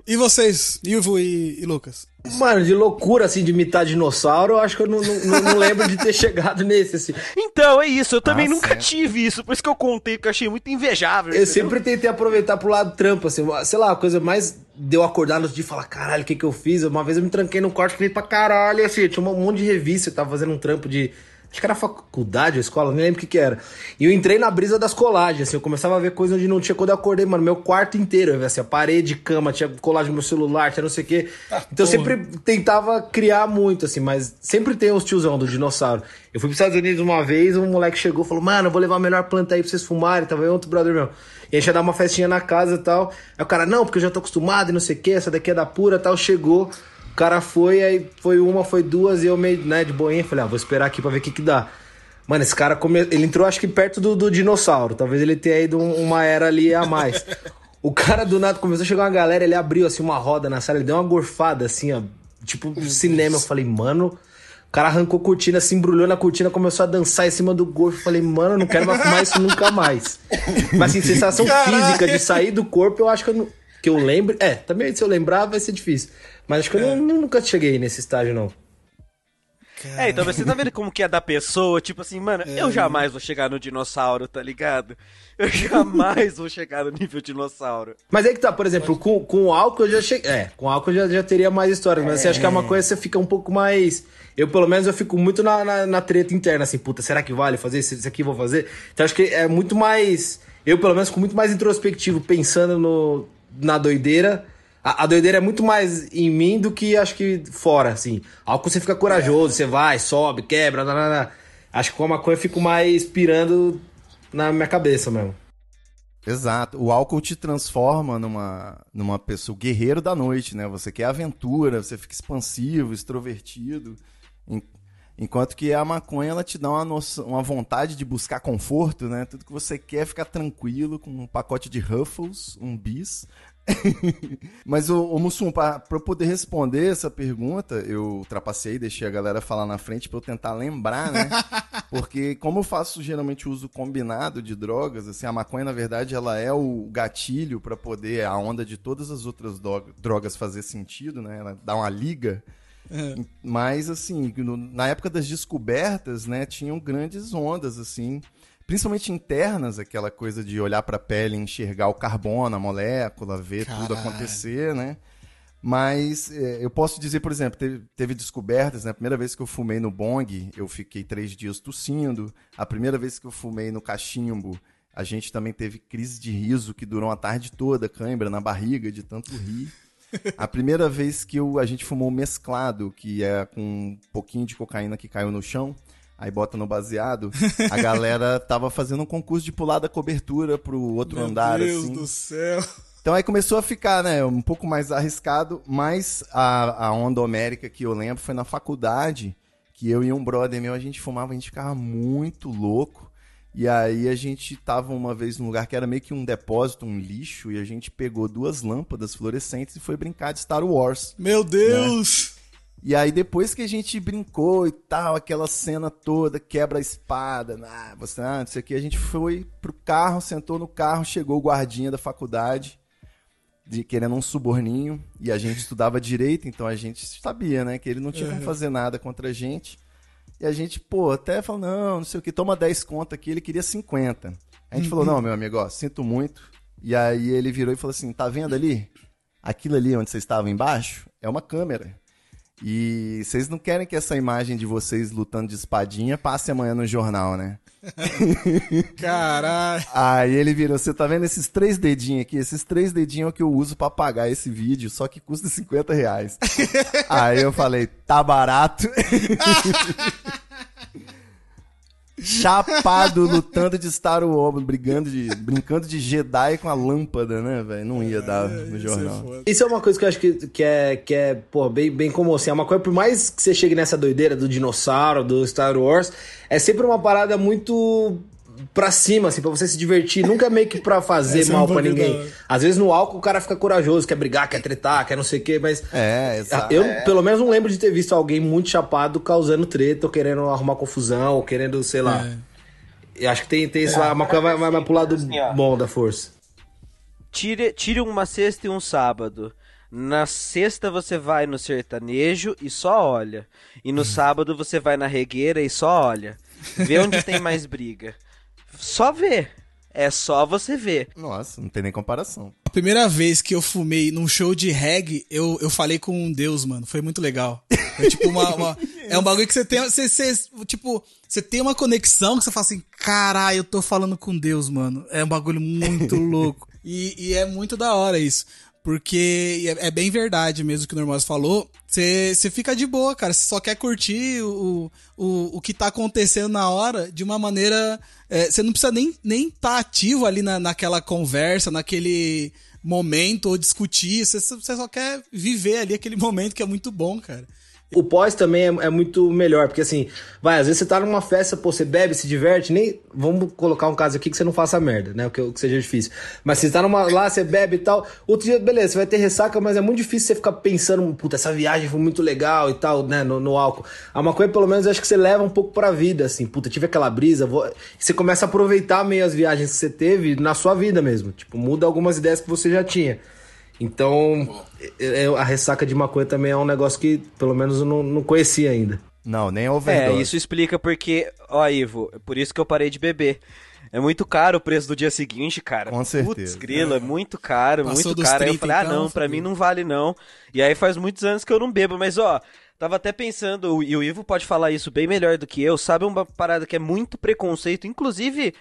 E vocês, Ivo e, e, Lucas? Mano, de loucura, assim, de imitar dinossauro, eu acho que eu não, não, não lembro de ter chegado nesse, assim. Então, é isso, eu também ah, nunca certo. tive isso, por isso que eu contei, porque eu achei muito invejável. Eu entendeu? sempre tentei aproveitar pro lado trampo, assim, sei lá, a coisa mais deu acordar no dia e falar, caralho, o que que eu fiz? Uma vez eu me tranquei no quarto, falei pra caralho, assim, tinha um monte de revista, eu tava fazendo um trampo de Acho que era faculdade, a escola, não lembro o que que era. E eu entrei na brisa das colagens, assim, eu começava a ver coisa onde não tinha. Quando eu acordei, mano, meu quarto inteiro, assim, a parede, cama, tinha colagem no meu celular, tinha não sei o quê. Ah, então eu sempre tentava criar muito, assim, mas sempre tem os tiozão do dinossauro. Eu fui pros Estados Unidos uma vez, um moleque chegou e falou, mano, eu vou levar a melhor planta aí pra vocês fumarem, tava aí outro brother meu. E a gente ia dar uma festinha na casa e tal. Aí o cara, não, porque eu já tô acostumado e não sei o quê, essa daqui é da pura e tal, chegou. O cara foi, aí foi uma, foi duas, e eu meio, né, de boinha, falei, ah, vou esperar aqui pra ver o que que dá. Mano, esse cara come... ele entrou acho que perto do, do dinossauro. Talvez ele tenha ido uma era ali a mais. o cara do nada começou a chegar uma galera, ele abriu assim uma roda na sala, ele deu uma gorfada assim, ó. Tipo cinema. Eu falei, mano. O cara arrancou a cortina, se embrulhou na cortina, começou a dançar em cima do gorfo. Eu falei, mano, eu não quero mais fumar isso nunca mais. Mas assim, sensação Caraca. física de sair do corpo, eu acho que eu, não... que eu lembro. É, também se eu lembrar vai ser difícil. Mas acho que eu é. nunca cheguei nesse estágio, não. Caramba. É, então você tá vendo como que é da pessoa, tipo assim, mano, é. eu jamais vou chegar no dinossauro, tá ligado? Eu jamais vou chegar no nível dinossauro. Mas é que tá, por exemplo, com, com álcool eu já cheguei. É, com álcool eu já, já teria mais histórias, mas é. você acha que é uma coisa você fica um pouco mais. Eu, pelo menos, eu fico muito na, na, na treta interna, assim, puta, será que vale fazer isso, isso aqui vou fazer? Então acho que é muito mais. Eu, pelo menos, fico muito mais introspectivo, pensando no, na doideira a, a, doideira é muito mais em mim do que acho que fora, assim. Álcool você fica corajoso, você vai, sobe, quebra, nanana. Acho que com a maconha eu fico mais pirando na minha cabeça mesmo. Exato. O álcool te transforma numa, numa pessoa guerreiro da noite, né? Você quer aventura, você fica expansivo, extrovertido. Enquanto que a maconha ela te dá uma, noção, uma vontade de buscar conforto, né? Tudo que você quer é ficar tranquilo com um pacote de Ruffles, um bis, Mas, o, o Mussum, para eu poder responder essa pergunta, eu ultrapassei, deixei a galera falar na frente para eu tentar lembrar, né? Porque como eu faço geralmente uso combinado de drogas, assim, a maconha, na verdade, ela é o gatilho para poder a onda de todas as outras drogas fazer sentido, né? Ela dá uma liga. É. Mas, assim, no, na época das descobertas, né, tinham grandes ondas, assim, principalmente internas, aquela coisa de olhar para a pele, enxergar o carbono, a molécula, ver Caralho. tudo acontecer, né? Mas é, eu posso dizer, por exemplo, teve, teve, descobertas, né? A primeira vez que eu fumei no bong, eu fiquei três dias tossindo. A primeira vez que eu fumei no cachimbo, A gente também teve crise de riso que durou a tarde toda, cãibra na barriga de tanto rir. A primeira vez que eu, a gente fumou mesclado, que é com um pouquinho de cocaína que caiu no chão, aí bota no baseado, a galera tava fazendo um concurso de pular da cobertura pro outro Meu andar, Deus assim. do céu. Então aí começou a ficar, né, um pouco mais arriscado, mas a, a onda homérica que eu lembro foi na faculdade, que eu e um brother meu, a gente fumava, a gente ficava muito louco. E aí a gente tava uma vez num lugar que era meio que um depósito, um lixo, e a gente pegou duas lâmpadas fluorescentes e foi brincar de Star Wars. Meu Deus! E aí depois que a gente brincou e tal, aquela cena toda, quebra a espada, ah, você, ah, não sei o que, a gente foi pro carro, sentou no carro, chegou o guardinha da faculdade, de, querendo um suborninho, e a gente estudava direito, então a gente sabia, né, que ele não tinha como fazer nada contra a gente. E a gente, pô, até falou, não, não sei o que, toma 10 conto aqui, ele queria 50. A gente falou, não, meu amigo, ó, sinto muito. E aí ele virou e falou assim, tá vendo ali? Aquilo ali onde vocês estavam embaixo é uma câmera. E vocês não querem que essa imagem de vocês lutando de espadinha passe amanhã no jornal, né? Caralho. Aí ele virou, você tá vendo esses três dedinhos aqui? Esses três dedinhos é o que eu uso pra pagar esse vídeo, só que custa 50 reais. Aí eu falei, tá barato. Chapado, lutando de Star Wars, brigando de, brincando de Jedi com a lâmpada, né, velho? Não ia dar no Isso é jornal. Isso é uma coisa que eu acho que, que é, que é pô, bem, bem comum, assim. É uma coisa, por mais que você chegue nessa doideira do dinossauro, do Star Wars, é sempre uma parada muito pra cima, assim, pra você se divertir. Nunca é meio que pra fazer Essa é mal pra ninguém. Às vezes no álcool o cara fica corajoso, quer brigar, quer tretar, quer não sei o quê, mas. É, exato. Eu, pelo menos, não lembro de ter visto alguém muito chapado causando treta ou querendo arrumar confusão, ou querendo, sei lá. É. Acho que tem, tem isso lá, uma coisa vai, vai, vai pro lado Assim, bom da força. Tire, tire uma sexta e um sábado. Na sexta você vai no sertanejo e só olha. E no sábado você vai na regueira e só olha. Vê onde tem mais briga. Só vê. É só você ver. Nossa, não tem nem comparação. A primeira vez que eu fumei num show de reggae, eu, eu falei com um Deus, mano. Foi muito legal. É tipo uma. uma- é um bagulho que você tem. Você, você, tipo, você tem uma conexão que você fala assim: caralho, eu tô falando com Deus, mano. É um bagulho muito louco. E, e é muito da hora isso. Porque é, é bem verdade mesmo que o Normose falou. Você fica de boa, cara. Você só quer curtir o, o, o que tá acontecendo na hora de uma maneira. é, Você não precisa nem estar nem tá ativo ali na, naquela conversa, naquele momento ou discutir. Você só quer viver ali aquele momento que é muito bom, cara. O pós também é, é muito melhor, porque assim, vai, às vezes você tá numa festa, pô, você bebe, se diverte, nem. Vamos colocar um caso aqui que você não faça merda, né? O que, que seja difícil. Mas você tá numa. lá, você bebe e tal. Outro dia, beleza, você vai ter ressaca, mas é muito difícil você ficar pensando, puta, essa viagem foi muito legal e tal, né? No, no álcool. A maconha, pelo menos, acho que você leva um pouco pra vida, assim, puta, tive aquela brisa, vou... você começa a aproveitar meio as viagens que você teve na sua vida mesmo. Tipo, muda algumas ideias que você já tinha. Então, é- é- a ressaca de maconha também é um negócio que, pelo menos, eu não, não conhecia ainda. Não, nem a É, overdose. isso explica porque, ó, Ivo, é por isso que eu parei de beber. É muito caro o preço do dia seguinte, cara. Com certeza. Putz, grila, é muito caro, Passou muito caro. Aí eu 30, falei, ah, então, não, pra mim não vale não. E aí faz muitos anos que eu não bebo, mas ó, tava até pensando, e o Ivo pode falar isso bem melhor do que eu, sabe uma parada que é muito preconceito, inclusive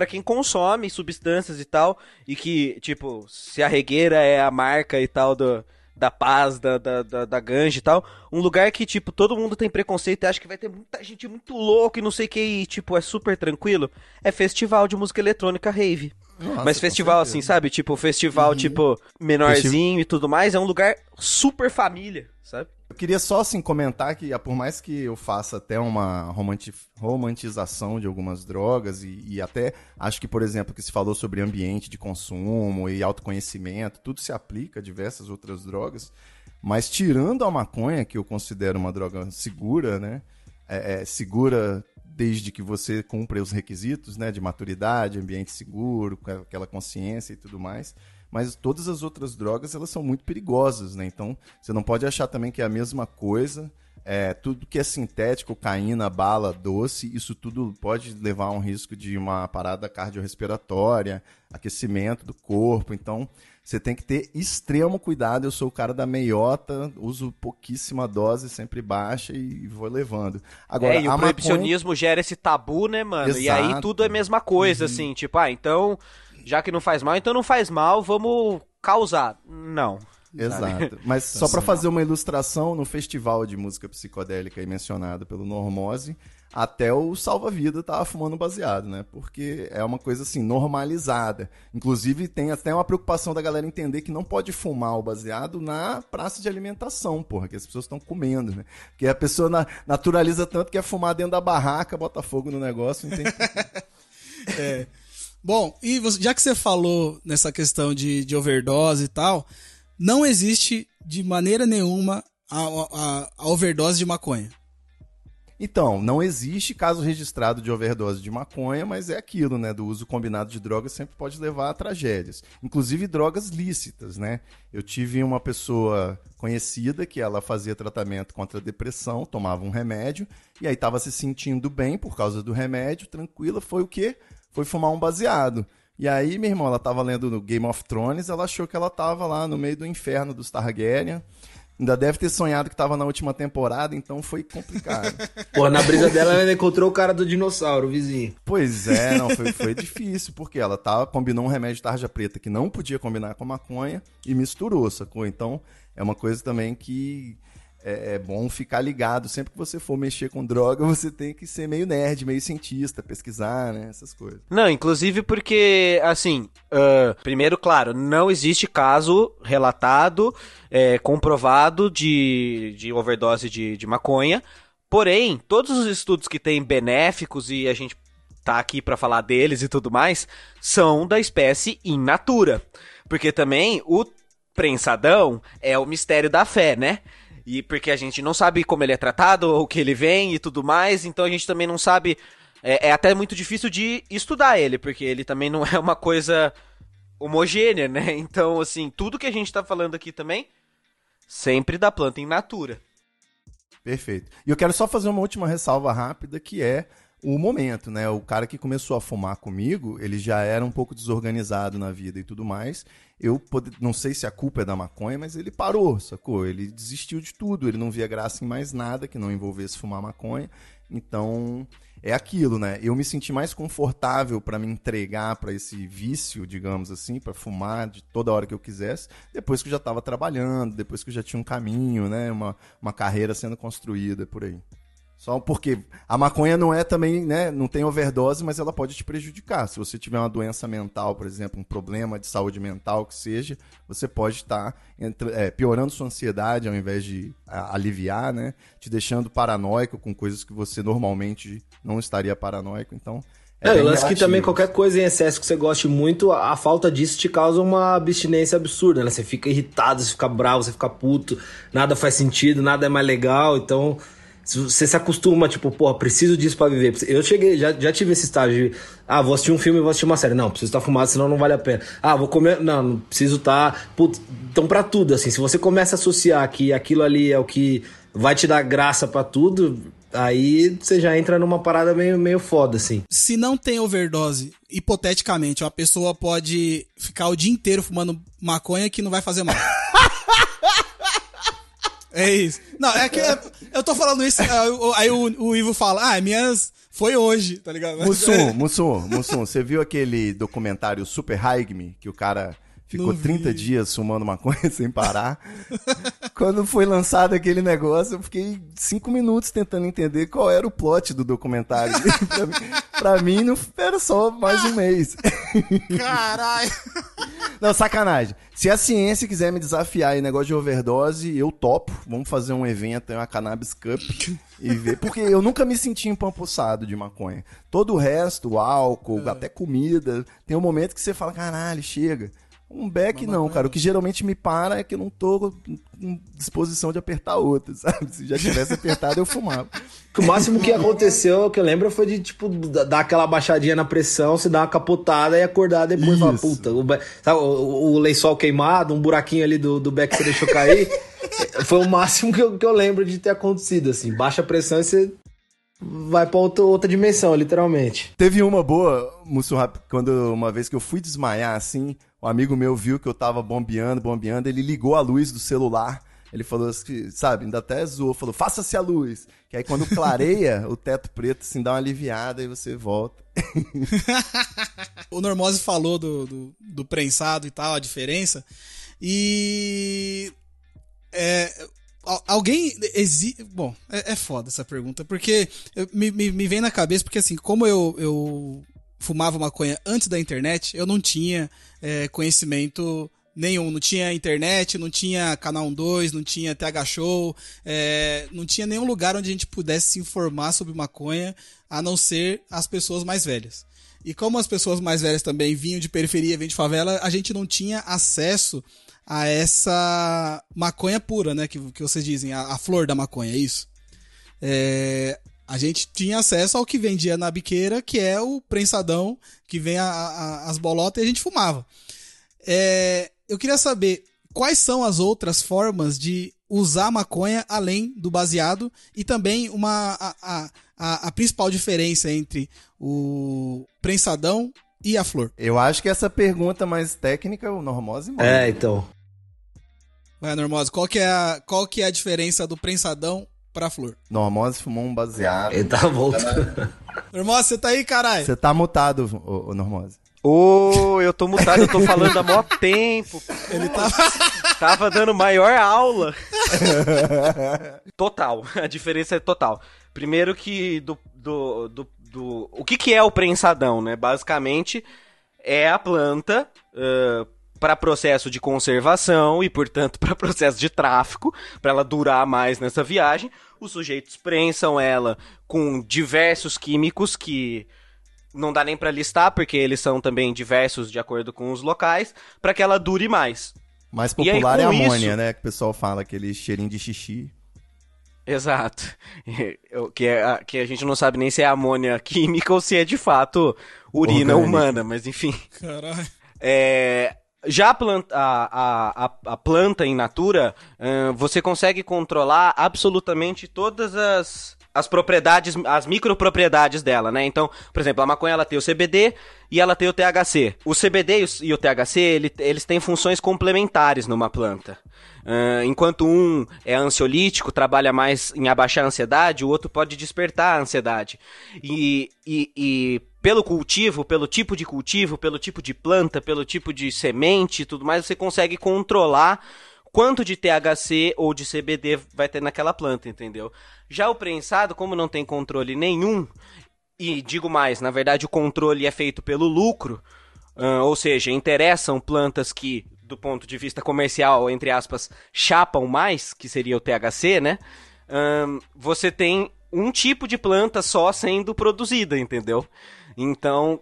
pra quem consome substâncias e tal, e que, tipo, se a regueira é a marca e tal do, da paz, da, da, da, da ganja e tal, um lugar que, tipo, todo mundo tem preconceito e acha que vai ter muita gente muito louca e não sei o que, e, tipo, é super tranquilo, é festival de música eletrônica rave. Nossa, Mas festival, assim, sabe? Tipo, festival, tipo, menorzinho e tudo mais, é um lugar super família, sabe? Queria só assim comentar que, ah, por mais que eu faça até uma romanti- romantização de algumas drogas e, e até acho que, por exemplo, que se falou sobre ambiente de consumo e autoconhecimento, tudo se aplica a diversas outras drogas, mas tirando a maconha, que eu considero uma droga segura, né? É, é, segura desde que você cumpra os requisitos, né? De maturidade, ambiente seguro, aquela consciência e tudo mais mas todas as outras drogas elas são muito perigosas, né? Então você não pode achar também que é a mesma coisa é, tudo que é sintético, cocaína, bala, doce, isso tudo pode levar a um risco de uma parada cardiorrespiratória, aquecimento do corpo. Então, você tem que ter extremo cuidado. Eu sou o cara da meiota, uso pouquíssima dose, sempre baixa e vou levando. Agora, é, e o proibicionismo maconha... gera esse tabu, né, mano? Exato. E aí tudo é a mesma coisa, uhum. assim, tipo, ah, então, já que não faz mal, então não faz mal, vamos causar. Não. Exato. Mas só para fazer uma ilustração, no festival de música psicodélica aí mencionado pelo Normose, até o salva-vida tava fumando baseado, né? Porque é uma coisa assim, normalizada. Inclusive, tem até uma preocupação da galera entender que não pode fumar o baseado na praça de alimentação, porra, que as pessoas estão comendo, né? Porque a pessoa na, naturaliza tanto que é fumar dentro da barraca, bota fogo no negócio, não tem. é. Bom, e você, já que você falou nessa questão de, de overdose e tal, não existe de maneira nenhuma a, a, a overdose de maconha. Então, não existe caso registrado de overdose de maconha, mas é aquilo, né? Do uso combinado de drogas sempre pode levar a tragédias. Inclusive drogas lícitas, né? Eu tive uma pessoa conhecida que ela fazia tratamento contra a depressão, tomava um remédio, e aí estava se sentindo bem por causa do remédio, tranquila, foi o quê? Foi fumar um baseado. E aí, meu irmão, ela tava lendo no Game of Thrones, ela achou que ela tava lá no meio do inferno dos Targaryen. Ainda deve ter sonhado que tava na última temporada, então foi complicado. Pô, na brisa dela ela encontrou o cara do dinossauro, o vizinho. Pois é, não, foi, foi difícil, porque ela tava, combinou um remédio de tarja preta que não podia combinar com maconha e misturou, sacou? Então, é uma coisa também que é, é, bom ficar ligado. Sempre que você for mexer com droga, você tem que ser meio nerd, meio cientista, pesquisar, né? Essas coisas. Não, inclusive porque, assim, uh, primeiro, claro, não existe caso relatado, é, comprovado de, de overdose de, de maconha. Porém, todos os estudos que têm benéficos e a gente tá aqui para falar deles e tudo mais, são da espécie in natura. Porque também o prensadão é o mistério da fé, né? E porque a gente não sabe como ele é tratado, o que ele vem e tudo mais, então a gente também não sabe. É, é até muito difícil de estudar ele, porque ele também não é uma coisa homogênea, né? Então, assim, tudo que a gente tá falando aqui também, sempre da planta em natura. Perfeito. E eu quero só fazer uma última ressalva rápida, que é o momento, né? O cara que começou a fumar comigo, ele já era um pouco desorganizado na vida e tudo mais. Eu pode... não sei se a culpa é da maconha, mas ele parou, sacou? Ele desistiu de tudo, ele não via graça em mais nada que não envolvesse fumar maconha. Então, é aquilo, né? Eu me senti mais confortável para me entregar para esse vício, digamos assim, para fumar de toda hora que eu quisesse, depois que eu já estava trabalhando, depois que eu já tinha um caminho, né? Uma, uma carreira sendo construída por aí. Só porque a maconha não é também, né? Não tem overdose, mas ela pode te prejudicar. Se você tiver uma doença mental, por exemplo, um problema de saúde mental que seja, você pode estar é, piorando sua ansiedade ao invés de a, aliviar, né? Te deixando paranoico com coisas que você normalmente não estaria paranoico. Então. É, é eu acho que também qualquer coisa em excesso que você goste muito, a, a falta disso te causa uma abstinência absurda, né? Você fica irritado, você fica bravo, você fica puto, nada faz sentido, nada é mais legal, então você se acostuma, tipo, pô, preciso disso para viver. Eu cheguei, já, já tive esse estágio de, ah, vou assistir um filme e vou assistir uma série. Não, preciso estar fumado, senão não vale a pena. Ah, vou comer. Não, não preciso estar. Tá, então, pra tudo, assim, se você começa a associar que aquilo ali é o que vai te dar graça para tudo, aí você já entra numa parada meio, meio foda, assim. Se não tem overdose, hipoteticamente, uma pessoa pode ficar o dia inteiro fumando maconha que não vai fazer mal. É isso. Não, é que eu tô falando isso, aí o, o Ivo fala, ah, minhas foi hoje, tá ligado? Mussum, Mussum, Mussum, você viu aquele documentário Super High Me, que o cara ficou 30 dias fumando maconha sem parar? Quando foi lançado aquele negócio, eu fiquei cinco minutos tentando entender qual era o plot do documentário. pra, mim, pra mim, não era só mais um mês. Caralho! Não, sacanagem. Se a ciência quiser me desafiar em negócio de overdose, eu topo. Vamos fazer um evento, uma Cannabis Cup e ver. Porque eu nunca me senti empampoçado de maconha. Todo o resto, álcool, é. até comida, tem um momento que você fala, caralho, chega. Um back não, cara. O que geralmente me para é que eu não tô com disposição de apertar outra, sabe? Se já tivesse apertado, eu fumava. O máximo que aconteceu, que eu lembro, foi de, tipo, dar aquela baixadinha na pressão, se dar uma capotada e acordar depois e falar, puta, o, sabe, o, o, lençol queimado, um buraquinho ali do, do back que você deixou cair. foi o máximo que eu, que eu lembro de ter acontecido, assim. Baixa pressão e você vai pra outra, outra dimensão, literalmente. Teve uma boa, Musso quando uma vez que eu fui desmaiar, assim, um amigo meu viu que eu tava bombeando, bombeando, ele ligou a luz do celular. Ele falou assim, sabe, ainda até zoou, falou, faça-se a luz. Que aí quando clareia, o teto preto, assim, dá uma aliviada e você volta. o Normose falou do, do, do prensado e tal, a diferença. E. É, alguém exi... Bom, é, é, foda essa pergunta, porque me, me, me, vem na cabeça, porque assim, como eu, eu fumava maconha antes da internet, eu não tinha é, conhecimento nenhum. Não tinha internet, não tinha Canal 2, não tinha TH Show, é, não tinha nenhum lugar onde a gente pudesse se informar sobre maconha, a não ser as pessoas mais velhas. E como as pessoas mais velhas também vinham de periferia, vinham de favela, a gente não tinha acesso a essa maconha pura, né? Que, que vocês dizem, a, a flor da maconha, é isso? É, a gente tinha acesso ao que vendia na biqueira, que é o prensadão, que vem a, a, as bolotas e a gente fumava. É, eu queria saber quais são as outras formas de usar maconha além do baseado e também uma a, a, a, principal diferença entre o prensadão e a flor. Eu acho que essa pergunta mais técnica o Normose manda. É, então. Vai, Normose, qual que é a, qual que é a diferença do prensadão pra flor? Normose fumou um baseado. Ele tá voltando. Normose, você tá aí, caralho? Você tá mutado, ô, ô Normose. Ô, oh, eu tô mutado, eu tô falando há maior tempo. Ele tava... tava dando maior aula. total, a diferença é total. Primeiro que do, do, do, do... O que que é o prensadão, né? Basicamente é a planta... Uh, para processo de conservação e, portanto, para processo de tráfico, para ela durar mais nessa viagem, os sujeitos prensam ela com diversos químicos que não dá nem para listar, porque eles são também diversos de acordo com os locais, para que ela dure mais. Mais popular aí, é a amônia, isso... né? Que o pessoal fala, aquele cheirinho de xixi. Exato. que, é, que a gente não sabe nem se é amônia química ou se é de fato urina humana, mas enfim. Caralho. É, já a planta, a, a, a planta em natura, uh, você consegue controlar absolutamente todas as, as propriedades, as micropropriedades dela, né? Então, por exemplo, a maconha ela tem o CBD e ela tem o THC. O CBD e o THC, ele, eles têm funções complementares numa planta. Uh, enquanto um é ansiolítico, trabalha mais em abaixar a ansiedade, o outro pode despertar a ansiedade. E, e, e pelo cultivo, pelo tipo de cultivo, pelo tipo de planta, pelo tipo de semente e tudo mais, você consegue controlar quanto de THC ou de CBD vai ter naquela planta, entendeu? Já o prensado, como não tem controle nenhum, e digo mais, na verdade o controle é feito pelo lucro, uh, ou seja, interessam plantas que, do ponto de vista comercial, entre aspas, chapam mais, que seria o THC, né? Uh, você tem um tipo de planta só sendo produzida, entendeu? Então,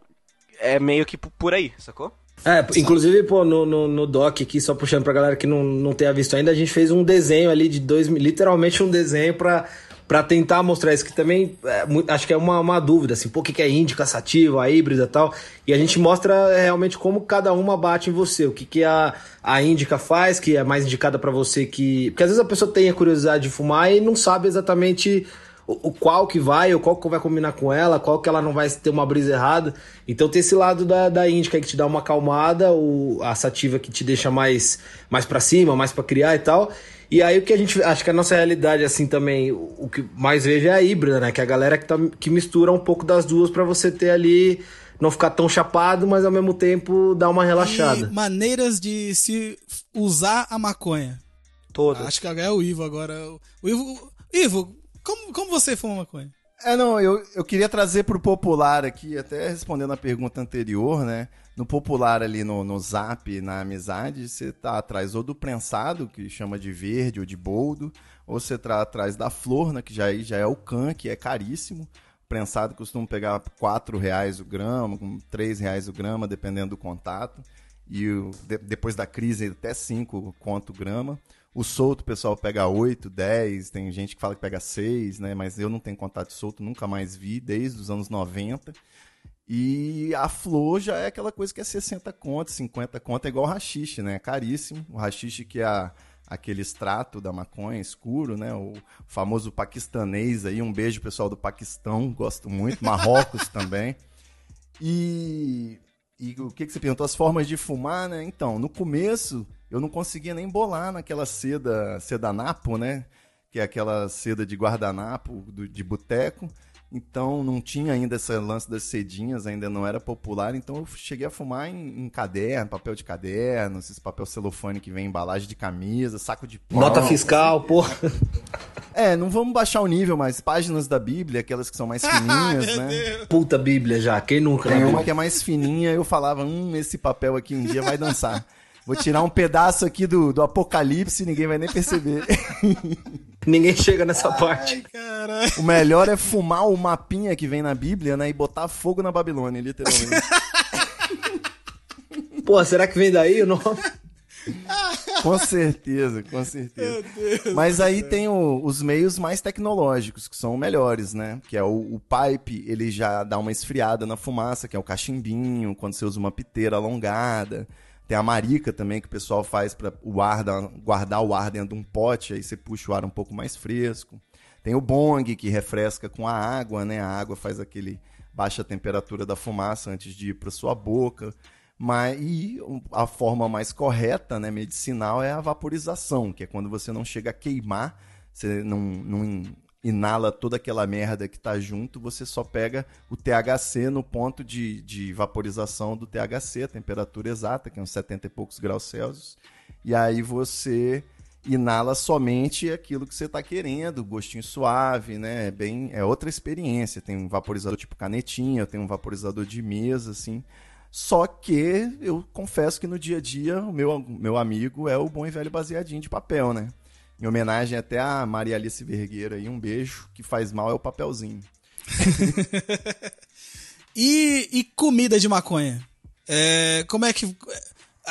é meio que por aí, sacou? É, inclusive, pô, no, no, no, doc aqui, só puxando pra galera que não, não tenha visto ainda, a gente fez um desenho ali de dois, literalmente um desenho pra, pra tentar mostrar isso, que também é, acho que é uma, uma dúvida, assim, pô, o que, é índica, sativa, híbrida e tal, e a gente mostra é, realmente como cada uma bate em você, o que, que a, a índica faz, que é mais indicada para você que... Porque às vezes a pessoa tem a curiosidade de fumar e não sabe exatamente o, qual que vai, ou qual que vai combinar com ela, qual que ela não vai ter uma brisa errada. Então tem esse lado da, da índica que te dá uma acalmada, o, a sativa que te deixa mais, mais para cima, mais para criar e tal. E aí o que a gente. Acho que a nossa realidade, assim, também, o, o que mais vejo é a híbrida, né? Que é a galera que, tá, que mistura um pouco das duas para você ter ali. Não ficar tão chapado, mas ao mesmo tempo dar uma relaxada. E maneiras de se usar a maconha. Todas. Acho que é o Ivo agora. O Ivo. Ivo, como, como você fuma maconha? É, não, eu, eu queria trazer pro popular aqui, até respondendo a pergunta anterior, né? No popular ali no, no zap, na amizade, você tá atrás ou do prensado, que chama de verde ou de boldo, ou você tá atrás da flor, né? Que já, já é o can, que é caríssimo. Prensado costuma pegar 4 reais o grama, 3 reais o grama, dependendo do contato. E o, de, depois da crise, até 5 conto o grama. O solto, pessoal pega 8, 10, tem gente que fala que pega 6, né? Mas eu não tenho contato solto, nunca mais vi, desde os anos 90. E a flor já é aquela coisa que é 60 conto, 50 conto, é igual o rachixe, né? É caríssimo. O rachixe que é a, aquele extrato da maconha escuro, né? O famoso paquistanês aí, um beijo pessoal do Paquistão, gosto muito, Marrocos também. E, e o que, que você perguntou? As formas de fumar, né? Então, no começo eu não conseguia nem bolar naquela seda, seda napo, né? Que é aquela seda de guardanapo do, de boteco. Então não tinha ainda esse lance das cedinhas, ainda não era popular. Então eu cheguei a fumar em, em caderno, papel de caderno, esses papel celofane que vem embalagem de camisa, saco de pão. Nota fiscal, porra. É, não vamos baixar o nível, mas páginas da Bíblia, aquelas que são mais fininhas, né? Puta Bíblia já, quem nunca? Tem uma que é mais fininha, eu falava, hum, esse papel aqui um dia vai dançar. Vou tirar um pedaço aqui do, do Apocalipse e ninguém vai nem perceber. Ninguém chega nessa Ai, parte. O melhor é fumar o mapinha que vem na Bíblia, né? E botar fogo na Babilônia, literalmente. Pô, será que vem daí o nome? com certeza, com certeza. Mas aí tem o, os meios mais tecnológicos, que são melhores, né? Que é o, o, pipe, ele já dá uma esfriada na fumaça, que é o cachimbinho, quando você usa uma piteira alongada. Tem a marica também que o pessoal faz para o ar guardar o ar dentro de um pote, aí você puxa o ar um pouco mais fresco. Tem o bong que refresca com a água, né? A água faz aquele baixa a temperatura da fumaça antes de ir para sua boca. Mas e a forma mais correta, né, medicinal é a vaporização, que é quando você não chega a queimar, você não, não inala toda aquela merda que tá junto, você só pega o THC no ponto de, de vaporização do THC, a temperatura exata, que é uns 70 e poucos graus Celsius. E aí você inala somente aquilo que você está querendo, gostinho suave, né? É bem, é outra experiência. Tem um vaporizador tipo canetinha, tem um vaporizador de mesa, assim. Só que eu confesso que no dia a dia o meu, meu amigo é o bom e velho baseadinho de papel, né? Em homenagem até a Maria Alice Vergueira aí, um beijo. Que faz mal é o papelzinho. e, e, comida de maconha? É, como é que.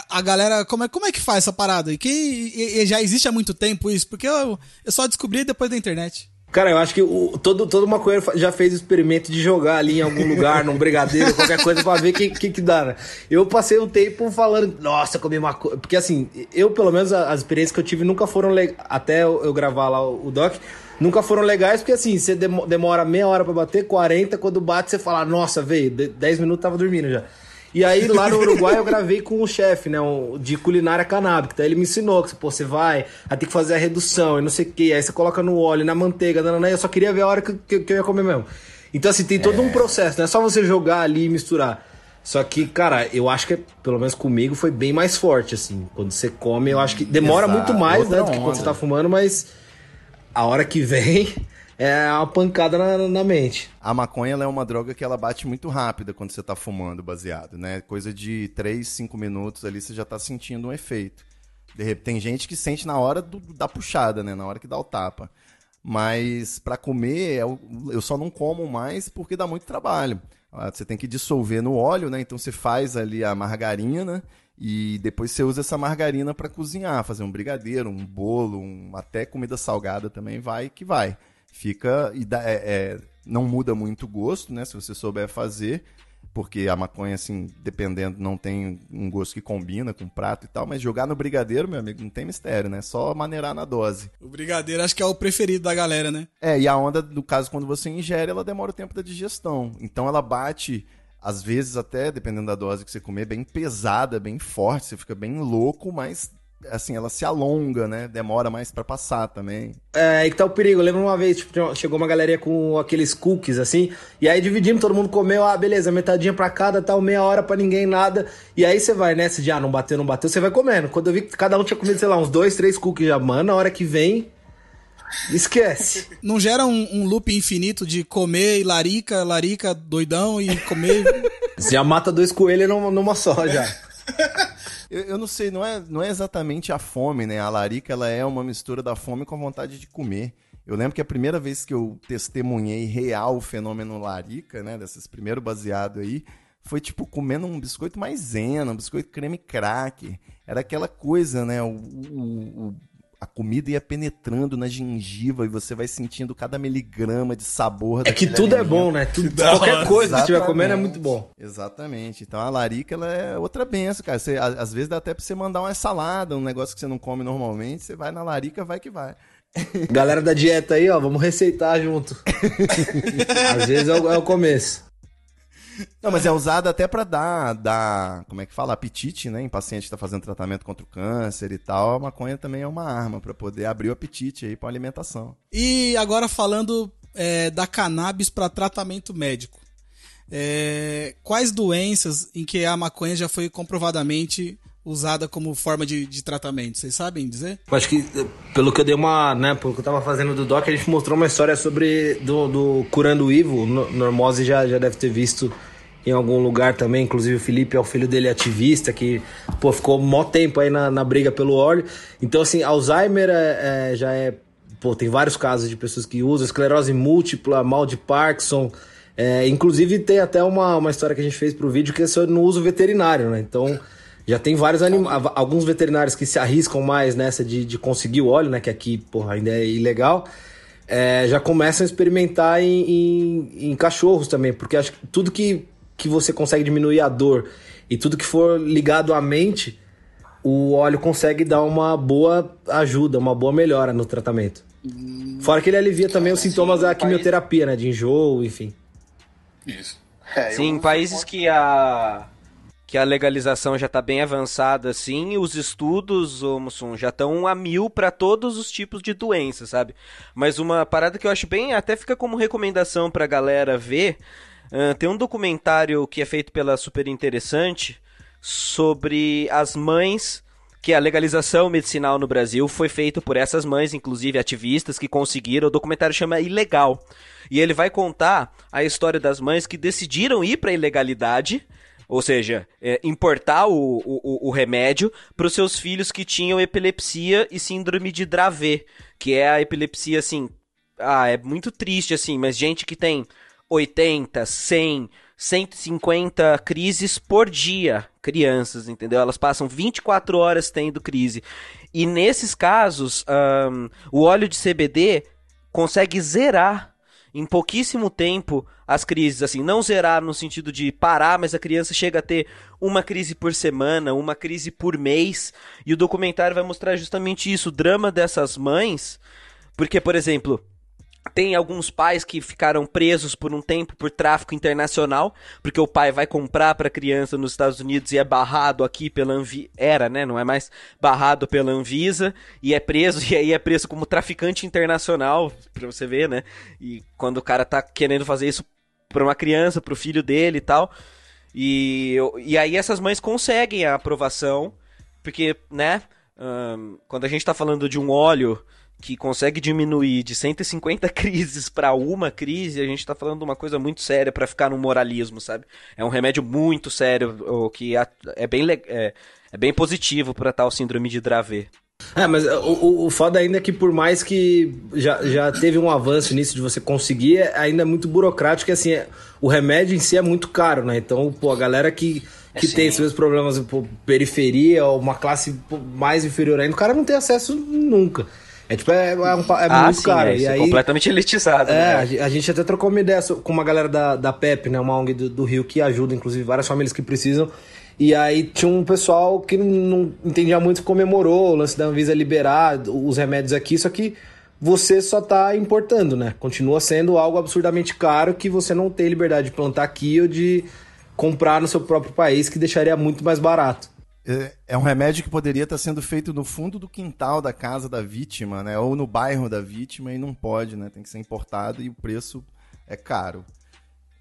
A galera, como é, como é que faz essa parada? E, que, e, e já existe há muito tempo isso? Porque eu, eu só descobri depois da internet. Cara, eu acho que o, todo, todo maconheiro já fez o experimento de jogar ali em algum lugar, num brigadeiro, qualquer coisa, pra ver o que, que, que dá, né? Eu passei um tempo falando, nossa, comi maconha. Porque assim, eu, pelo menos, as experiências que eu tive nunca foram legais. Até eu gravar lá o doc, nunca foram legais, porque assim, você demora meia hora para bater, 40, quando bate, você fala, nossa, veio, 10 minutos tava dormindo já. E aí, lá no Uruguai, eu gravei com o chefe, né? De culinária canábica. Então, ele me ensinou que, pô, você vai, aí tem que fazer a redução e não sei o que. Aí você coloca no óleo, na manteiga, nanana, eu só queria ver a hora que, que, que eu ia comer mesmo. Então, assim, tem todo é. um processo, não é só você jogar ali e misturar. Só que, cara, eu acho que, pelo menos comigo, foi bem mais forte, assim. Quando você come, eu acho que demora Exato. muito mais, né, do que quando você tá fumando, mas a hora que vem é uma pancada na, na mente. A maconha é uma droga que ela bate muito rápida quando você está fumando baseado, né? Coisa de 3, 5 minutos ali você já está sentindo um efeito. De repente, tem gente que sente na hora do, da puxada, né? Na hora que dá o tapa. Mas para comer, eu, eu só não como mais porque dá muito trabalho. Ah, você tem que dissolver no óleo, né? Então você faz ali a margarina e depois você usa essa margarina para cozinhar, fazer um brigadeiro, um bolo, um, até comida salgada também vai que vai fica e dá, é, é, não muda muito o gosto, né? Se você souber fazer, porque a maconha, assim, dependendo, não tem um gosto que combina com o prato e tal, mas jogar no brigadeiro, meu amigo, não tem mistério, né? Só maneirar na dose. O brigadeiro acho que é o preferido da galera, né? É, e a onda, no caso, quando você ingere, ela demora o tempo da digestão. Então ela bate, às vezes até, dependendo da dose que você comer, bem pesada, bem forte, você fica bem louco, mas assim, ela se alonga, né? Demora mais para passar também. É, aí que tá o perigo. Eu lembro uma vez, tipo, chegou uma galerinha com aqueles cookies, assim, e aí dividimos, todo mundo comeu, ah, beleza, metadinha pra cada, tal, meia hora para ninguém, nada. E aí você vai, né? Se já ah, não bateu, não bateu, você vai comendo. Quando eu vi que cada um tinha comido, sei lá, uns dois, três cookies já, mano, na hora que vem, Esquece. Não gera um, um loop infinito de comer e larica, larica, doidão e comer. já mata dois coelhos numa só já. Eu, eu, não sei, não é, não é exatamente a fome, né? A larica, ela é uma mistura da fome com a vontade de comer. Eu lembro que a primeira vez que eu testemunhei real o fenômeno larica, né? Desses primeiros baseado aí, foi tipo comendo um biscoito maisena, um biscoito creme crack. Era aquela coisa, né? O, o, o a comida ia penetrando na gengiva e você vai sentindo cada miligrama de sabor. É que tudo alimento. é bom, né? Tudo, qualquer coisa que estiver comendo é muito bom. Exatamente. Então a larica ela é outra benção, cara. Você, às vezes dá até pra você mandar uma salada, um negócio que você não come normalmente, você vai na larica, vai que vai. Galera da dieta aí, ó, vamos receitar junto. às vezes é o, é o começo. Não, mas é usada até para dar, dar, como é que fala, apetite, né? Em paciente que está fazendo tratamento contra o câncer e tal, a maconha também é uma arma para poder abrir o apetite aí para alimentação. E agora falando é, da cannabis para tratamento médico. É, quais doenças em que a maconha já foi comprovadamente usada como forma de, de tratamento? Vocês sabem dizer? Eu acho que, pelo que eu dei uma, né, pelo que eu tava fazendo do Doc, a gente mostrou uma história sobre do, do Curando o Ivo. Normose já, já deve ter visto em algum lugar também. Inclusive o Felipe é o filho dele ativista, que pô, ficou mó tempo aí na, na briga pelo óleo. Então, assim, Alzheimer é, é, já é. Pô, tem vários casos de pessoas que usam, esclerose múltipla, mal de Parkinson. É, inclusive tem até uma, uma história que a gente fez pro vídeo que é sobre no uso veterinário, né? Então já tem vários animais, alguns veterinários que se arriscam mais nessa de, de conseguir o óleo, né? Que aqui, porra, ainda é ilegal. É, já começam a experimentar em, em, em, cachorros também, porque acho que tudo que, que você consegue diminuir a dor e tudo que for ligado à mente, o óleo consegue dar uma boa ajuda, uma boa melhora no tratamento. Fora que ele alivia também os sintomas da quimioterapia, né? De enjoo, enfim. Isso. É, Sim, em países que a que a legalização já está bem avançada, assim, os estudos, Mussum, já estão a mil para todos os tipos de doenças, sabe? Mas uma parada que eu acho bem, até fica como recomendação para a galera ver, uh, tem um documentário que é feito pela Super Interessante sobre as mães que a legalização medicinal no Brasil foi feita por essas mães, inclusive ativistas, que conseguiram. O documentário chama Ilegal. E ele vai contar a história das mães que decidiram ir para a ilegalidade ou seja, é, importar o, o, o remédio para os seus filhos que tinham epilepsia e síndrome de Dravet, que é a epilepsia assim. Ah, é muito triste assim, mas gente que tem 80, 100, 150 crises por dia, crianças, entendeu? Elas passam 24 horas tendo crise. E nesses casos, um, o óleo de CBD consegue zerar em pouquíssimo tempo as crises, assim, não zerar no sentido de parar, mas a criança chega a ter uma crise por semana, uma crise por mês, e o documentário vai mostrar justamente isso, o drama dessas mães, porque, por exemplo, tem alguns pais que ficaram presos por um tempo por tráfico internacional, porque o pai vai comprar para a criança nos Estados Unidos e é barrado aqui pela Anvisa, era, né, não é mais barrado pela Anvisa e é preso e aí é preso como traficante internacional, para você ver, né? E quando o cara tá querendo fazer isso para uma criança, para o filho dele e tal. E, e aí essas mães conseguem a aprovação, porque, né, um, quando a gente está falando de um óleo que consegue diminuir de 150 crises para uma crise, a gente está falando de uma coisa muito séria para ficar no moralismo, sabe? É um remédio muito sério, o que é bem, é, é bem positivo para tal síndrome de Dravet. É, mas o, o foda ainda é que por mais que já, já teve um avanço nisso de você conseguir, é ainda é muito burocrático e assim, é, o remédio em si é muito caro, né? Então, pô, a galera que, que é, tem esses problemas, pô, periferia ou uma classe mais inferior ainda, o cara não tem acesso nunca. É tipo, é, é, um, é ah, muito sim, caro. É, e aí, completamente elitizado. É, né? a gente até trocou uma ideia com uma galera da, da PEP, né? Uma ONG do, do Rio que ajuda, inclusive, várias famílias que precisam. E aí tinha um pessoal que não entendia muito, comemorou o lance da Anvisa liberar os remédios aqui, só que você só está importando, né? Continua sendo algo absurdamente caro que você não tem liberdade de plantar aqui ou de comprar no seu próprio país, que deixaria muito mais barato. É, é um remédio que poderia estar sendo feito no fundo do quintal da casa da vítima, né? Ou no bairro da vítima e não pode, né? Tem que ser importado e o preço é caro.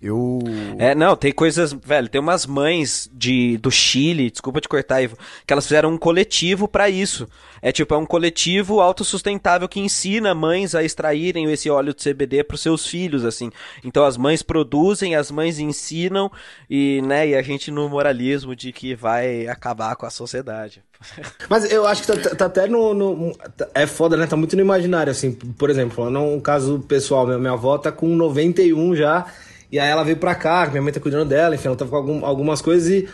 Eu. É, não, tem coisas. Velho, tem umas mães de, do Chile, desculpa te cortar, Ivo, que elas fizeram um coletivo para isso. É tipo, é um coletivo autossustentável que ensina mães a extraírem esse óleo de CBD para seus filhos, assim. Então as mães produzem, as mães ensinam, e, né, e a gente no moralismo de que vai acabar com a sociedade. Mas eu acho que tá, tá, tá até no, no, É foda, né? Tá muito no imaginário, assim. Por exemplo, falando um caso pessoal, minha, minha avó tá com 91 já e aí ela veio pra cá, minha mãe tá cuidando dela, enfim, ela tava com algum, algumas coisas e,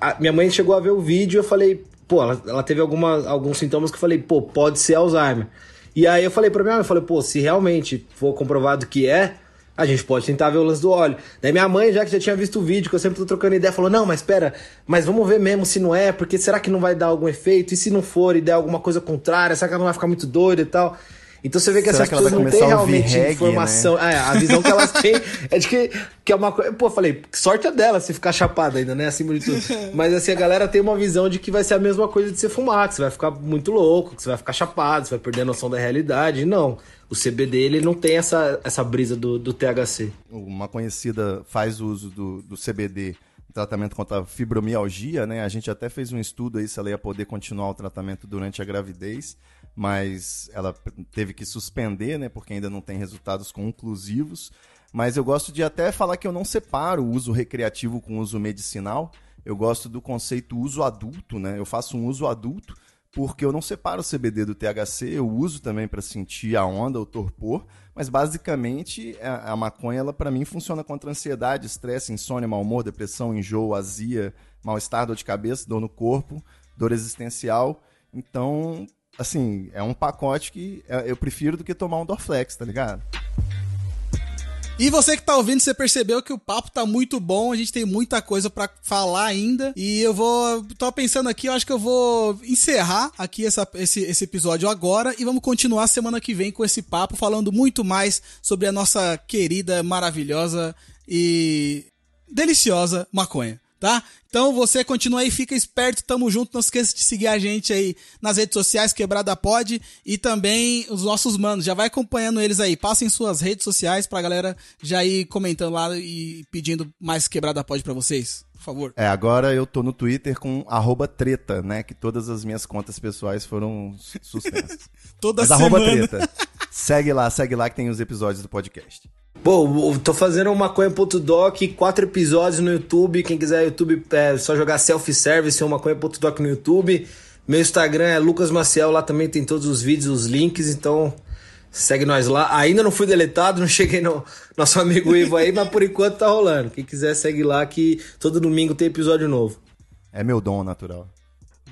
a, minha mãe chegou a ver o vídeo e eu falei, pô, ela, ela teve alguma, alguns sintomas que eu falei, pô, pode ser Alzheimer. E aí eu falei pra minha mãe, eu falei, pô, se realmente for comprovado que é, a gente pode tentar ver o lance do óleo. Daí minha mãe, já que já tinha visto o vídeo, que eu sempre tô trocando ideia, falou: Não, mas espera, mas vamos ver mesmo se não é, porque será que não vai dar algum efeito? E se não for e der alguma coisa contrária, será que ela não vai ficar muito doida e tal? Então você vê que Será essas pessoas não têm realmente reggae, informação. Né? É, a visão que elas têm é de que, que é uma coisa. Pô, falei, sorte é dela se ficar chapada ainda, né? Acima de tudo. Mas assim, a galera tem uma visão de que vai ser a mesma coisa de você fumar, que você vai ficar muito louco, que você vai ficar chapado, você vai perder a noção da realidade. Não. O CBD ele não tem essa, essa brisa do, do THC. Uma conhecida faz uso do, do CBD tratamento contra a fibromialgia, né? A gente até fez um estudo aí se ela ia poder continuar o tratamento durante a gravidez mas ela teve que suspender, né, porque ainda não tem resultados conclusivos. Mas eu gosto de até falar que eu não separo o uso recreativo com o uso medicinal. Eu gosto do conceito uso adulto, né? Eu faço um uso adulto porque eu não separo o CBD do THC, eu uso também para sentir a onda, o torpor, mas basicamente a, a maconha ela para mim funciona contra ansiedade, estresse, insônia, mau humor, depressão, enjoo, azia, mal-estar, dor de cabeça, dor no corpo, dor existencial. Então, assim, é um pacote que é, eu prefiro do que tomar um Dorflex, tá ligado? E você que tá ouvindo, você percebeu que o papo tá muito bom, a gente tem muita coisa para falar ainda. E eu vou. tô pensando aqui, eu acho que eu vou encerrar aqui essa, esse, esse episódio agora e vamos continuar semana que vem com esse papo, falando muito mais sobre a nossa querida, maravilhosa e deliciosa maconha tá? Então você continua aí, fica esperto, tamo junto. Não esqueça de seguir a gente aí nas redes sociais, Quebrada Pod, e também os nossos manos. Já vai acompanhando eles aí. Passem suas redes sociais pra galera já ir comentando lá e pedindo mais Quebrada Pod pra vocês. Por favor. É, agora eu tô no Twitter com treta, né? Que todas as minhas contas pessoais foram suspensas. Toda Mas semana. treta. segue lá, segue lá que tem os episódios do podcast. Pô, tô fazendo uma maconha.doc, quatro episódios no YouTube. Quem quiser YouTube, é só jogar self-service ou maconha.doc no YouTube. Meu Instagram é Lucas Maciel, lá também tem todos os vídeos, os links, então segue nós lá. Ainda não fui deletado, não cheguei no nosso amigo Ivo aí, mas por enquanto tá rolando. Quem quiser segue lá que todo domingo tem episódio novo. É meu dom natural.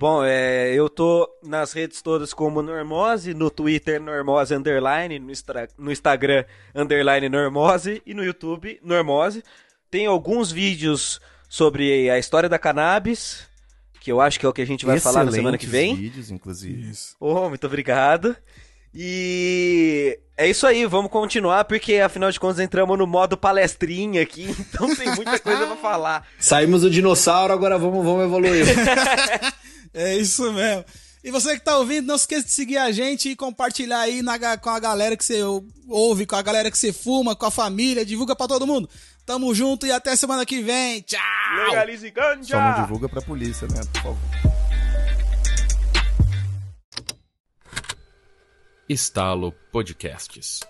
Bom, é, eu tô nas redes todas como Normose, no Twitter Normose Underline, no, no Instagram Underline Normose e no YouTube Normose. Tem alguns vídeos sobre a história da cannabis, que eu acho que é o que a gente vai falar na semana que vem. vídeos, inclusive. Isso. Oh, muito obrigado. E é isso aí, vamos continuar, porque afinal de contas entramos no modo palestrinha aqui, então tem muita coisa pra falar. Saímos do dinossauro, agora vamos, vamos evoluir. É isso mesmo. E você que tá ouvindo, não esqueça de seguir a gente e compartilhar aí na, com a galera que você ouve, com a galera que você fuma, com a família, divulga para todo mundo. Tamo junto e até semana que vem. Tchau! Legalize ganja! Só não divulga pra polícia, né? Por favor. Estalo Podcasts.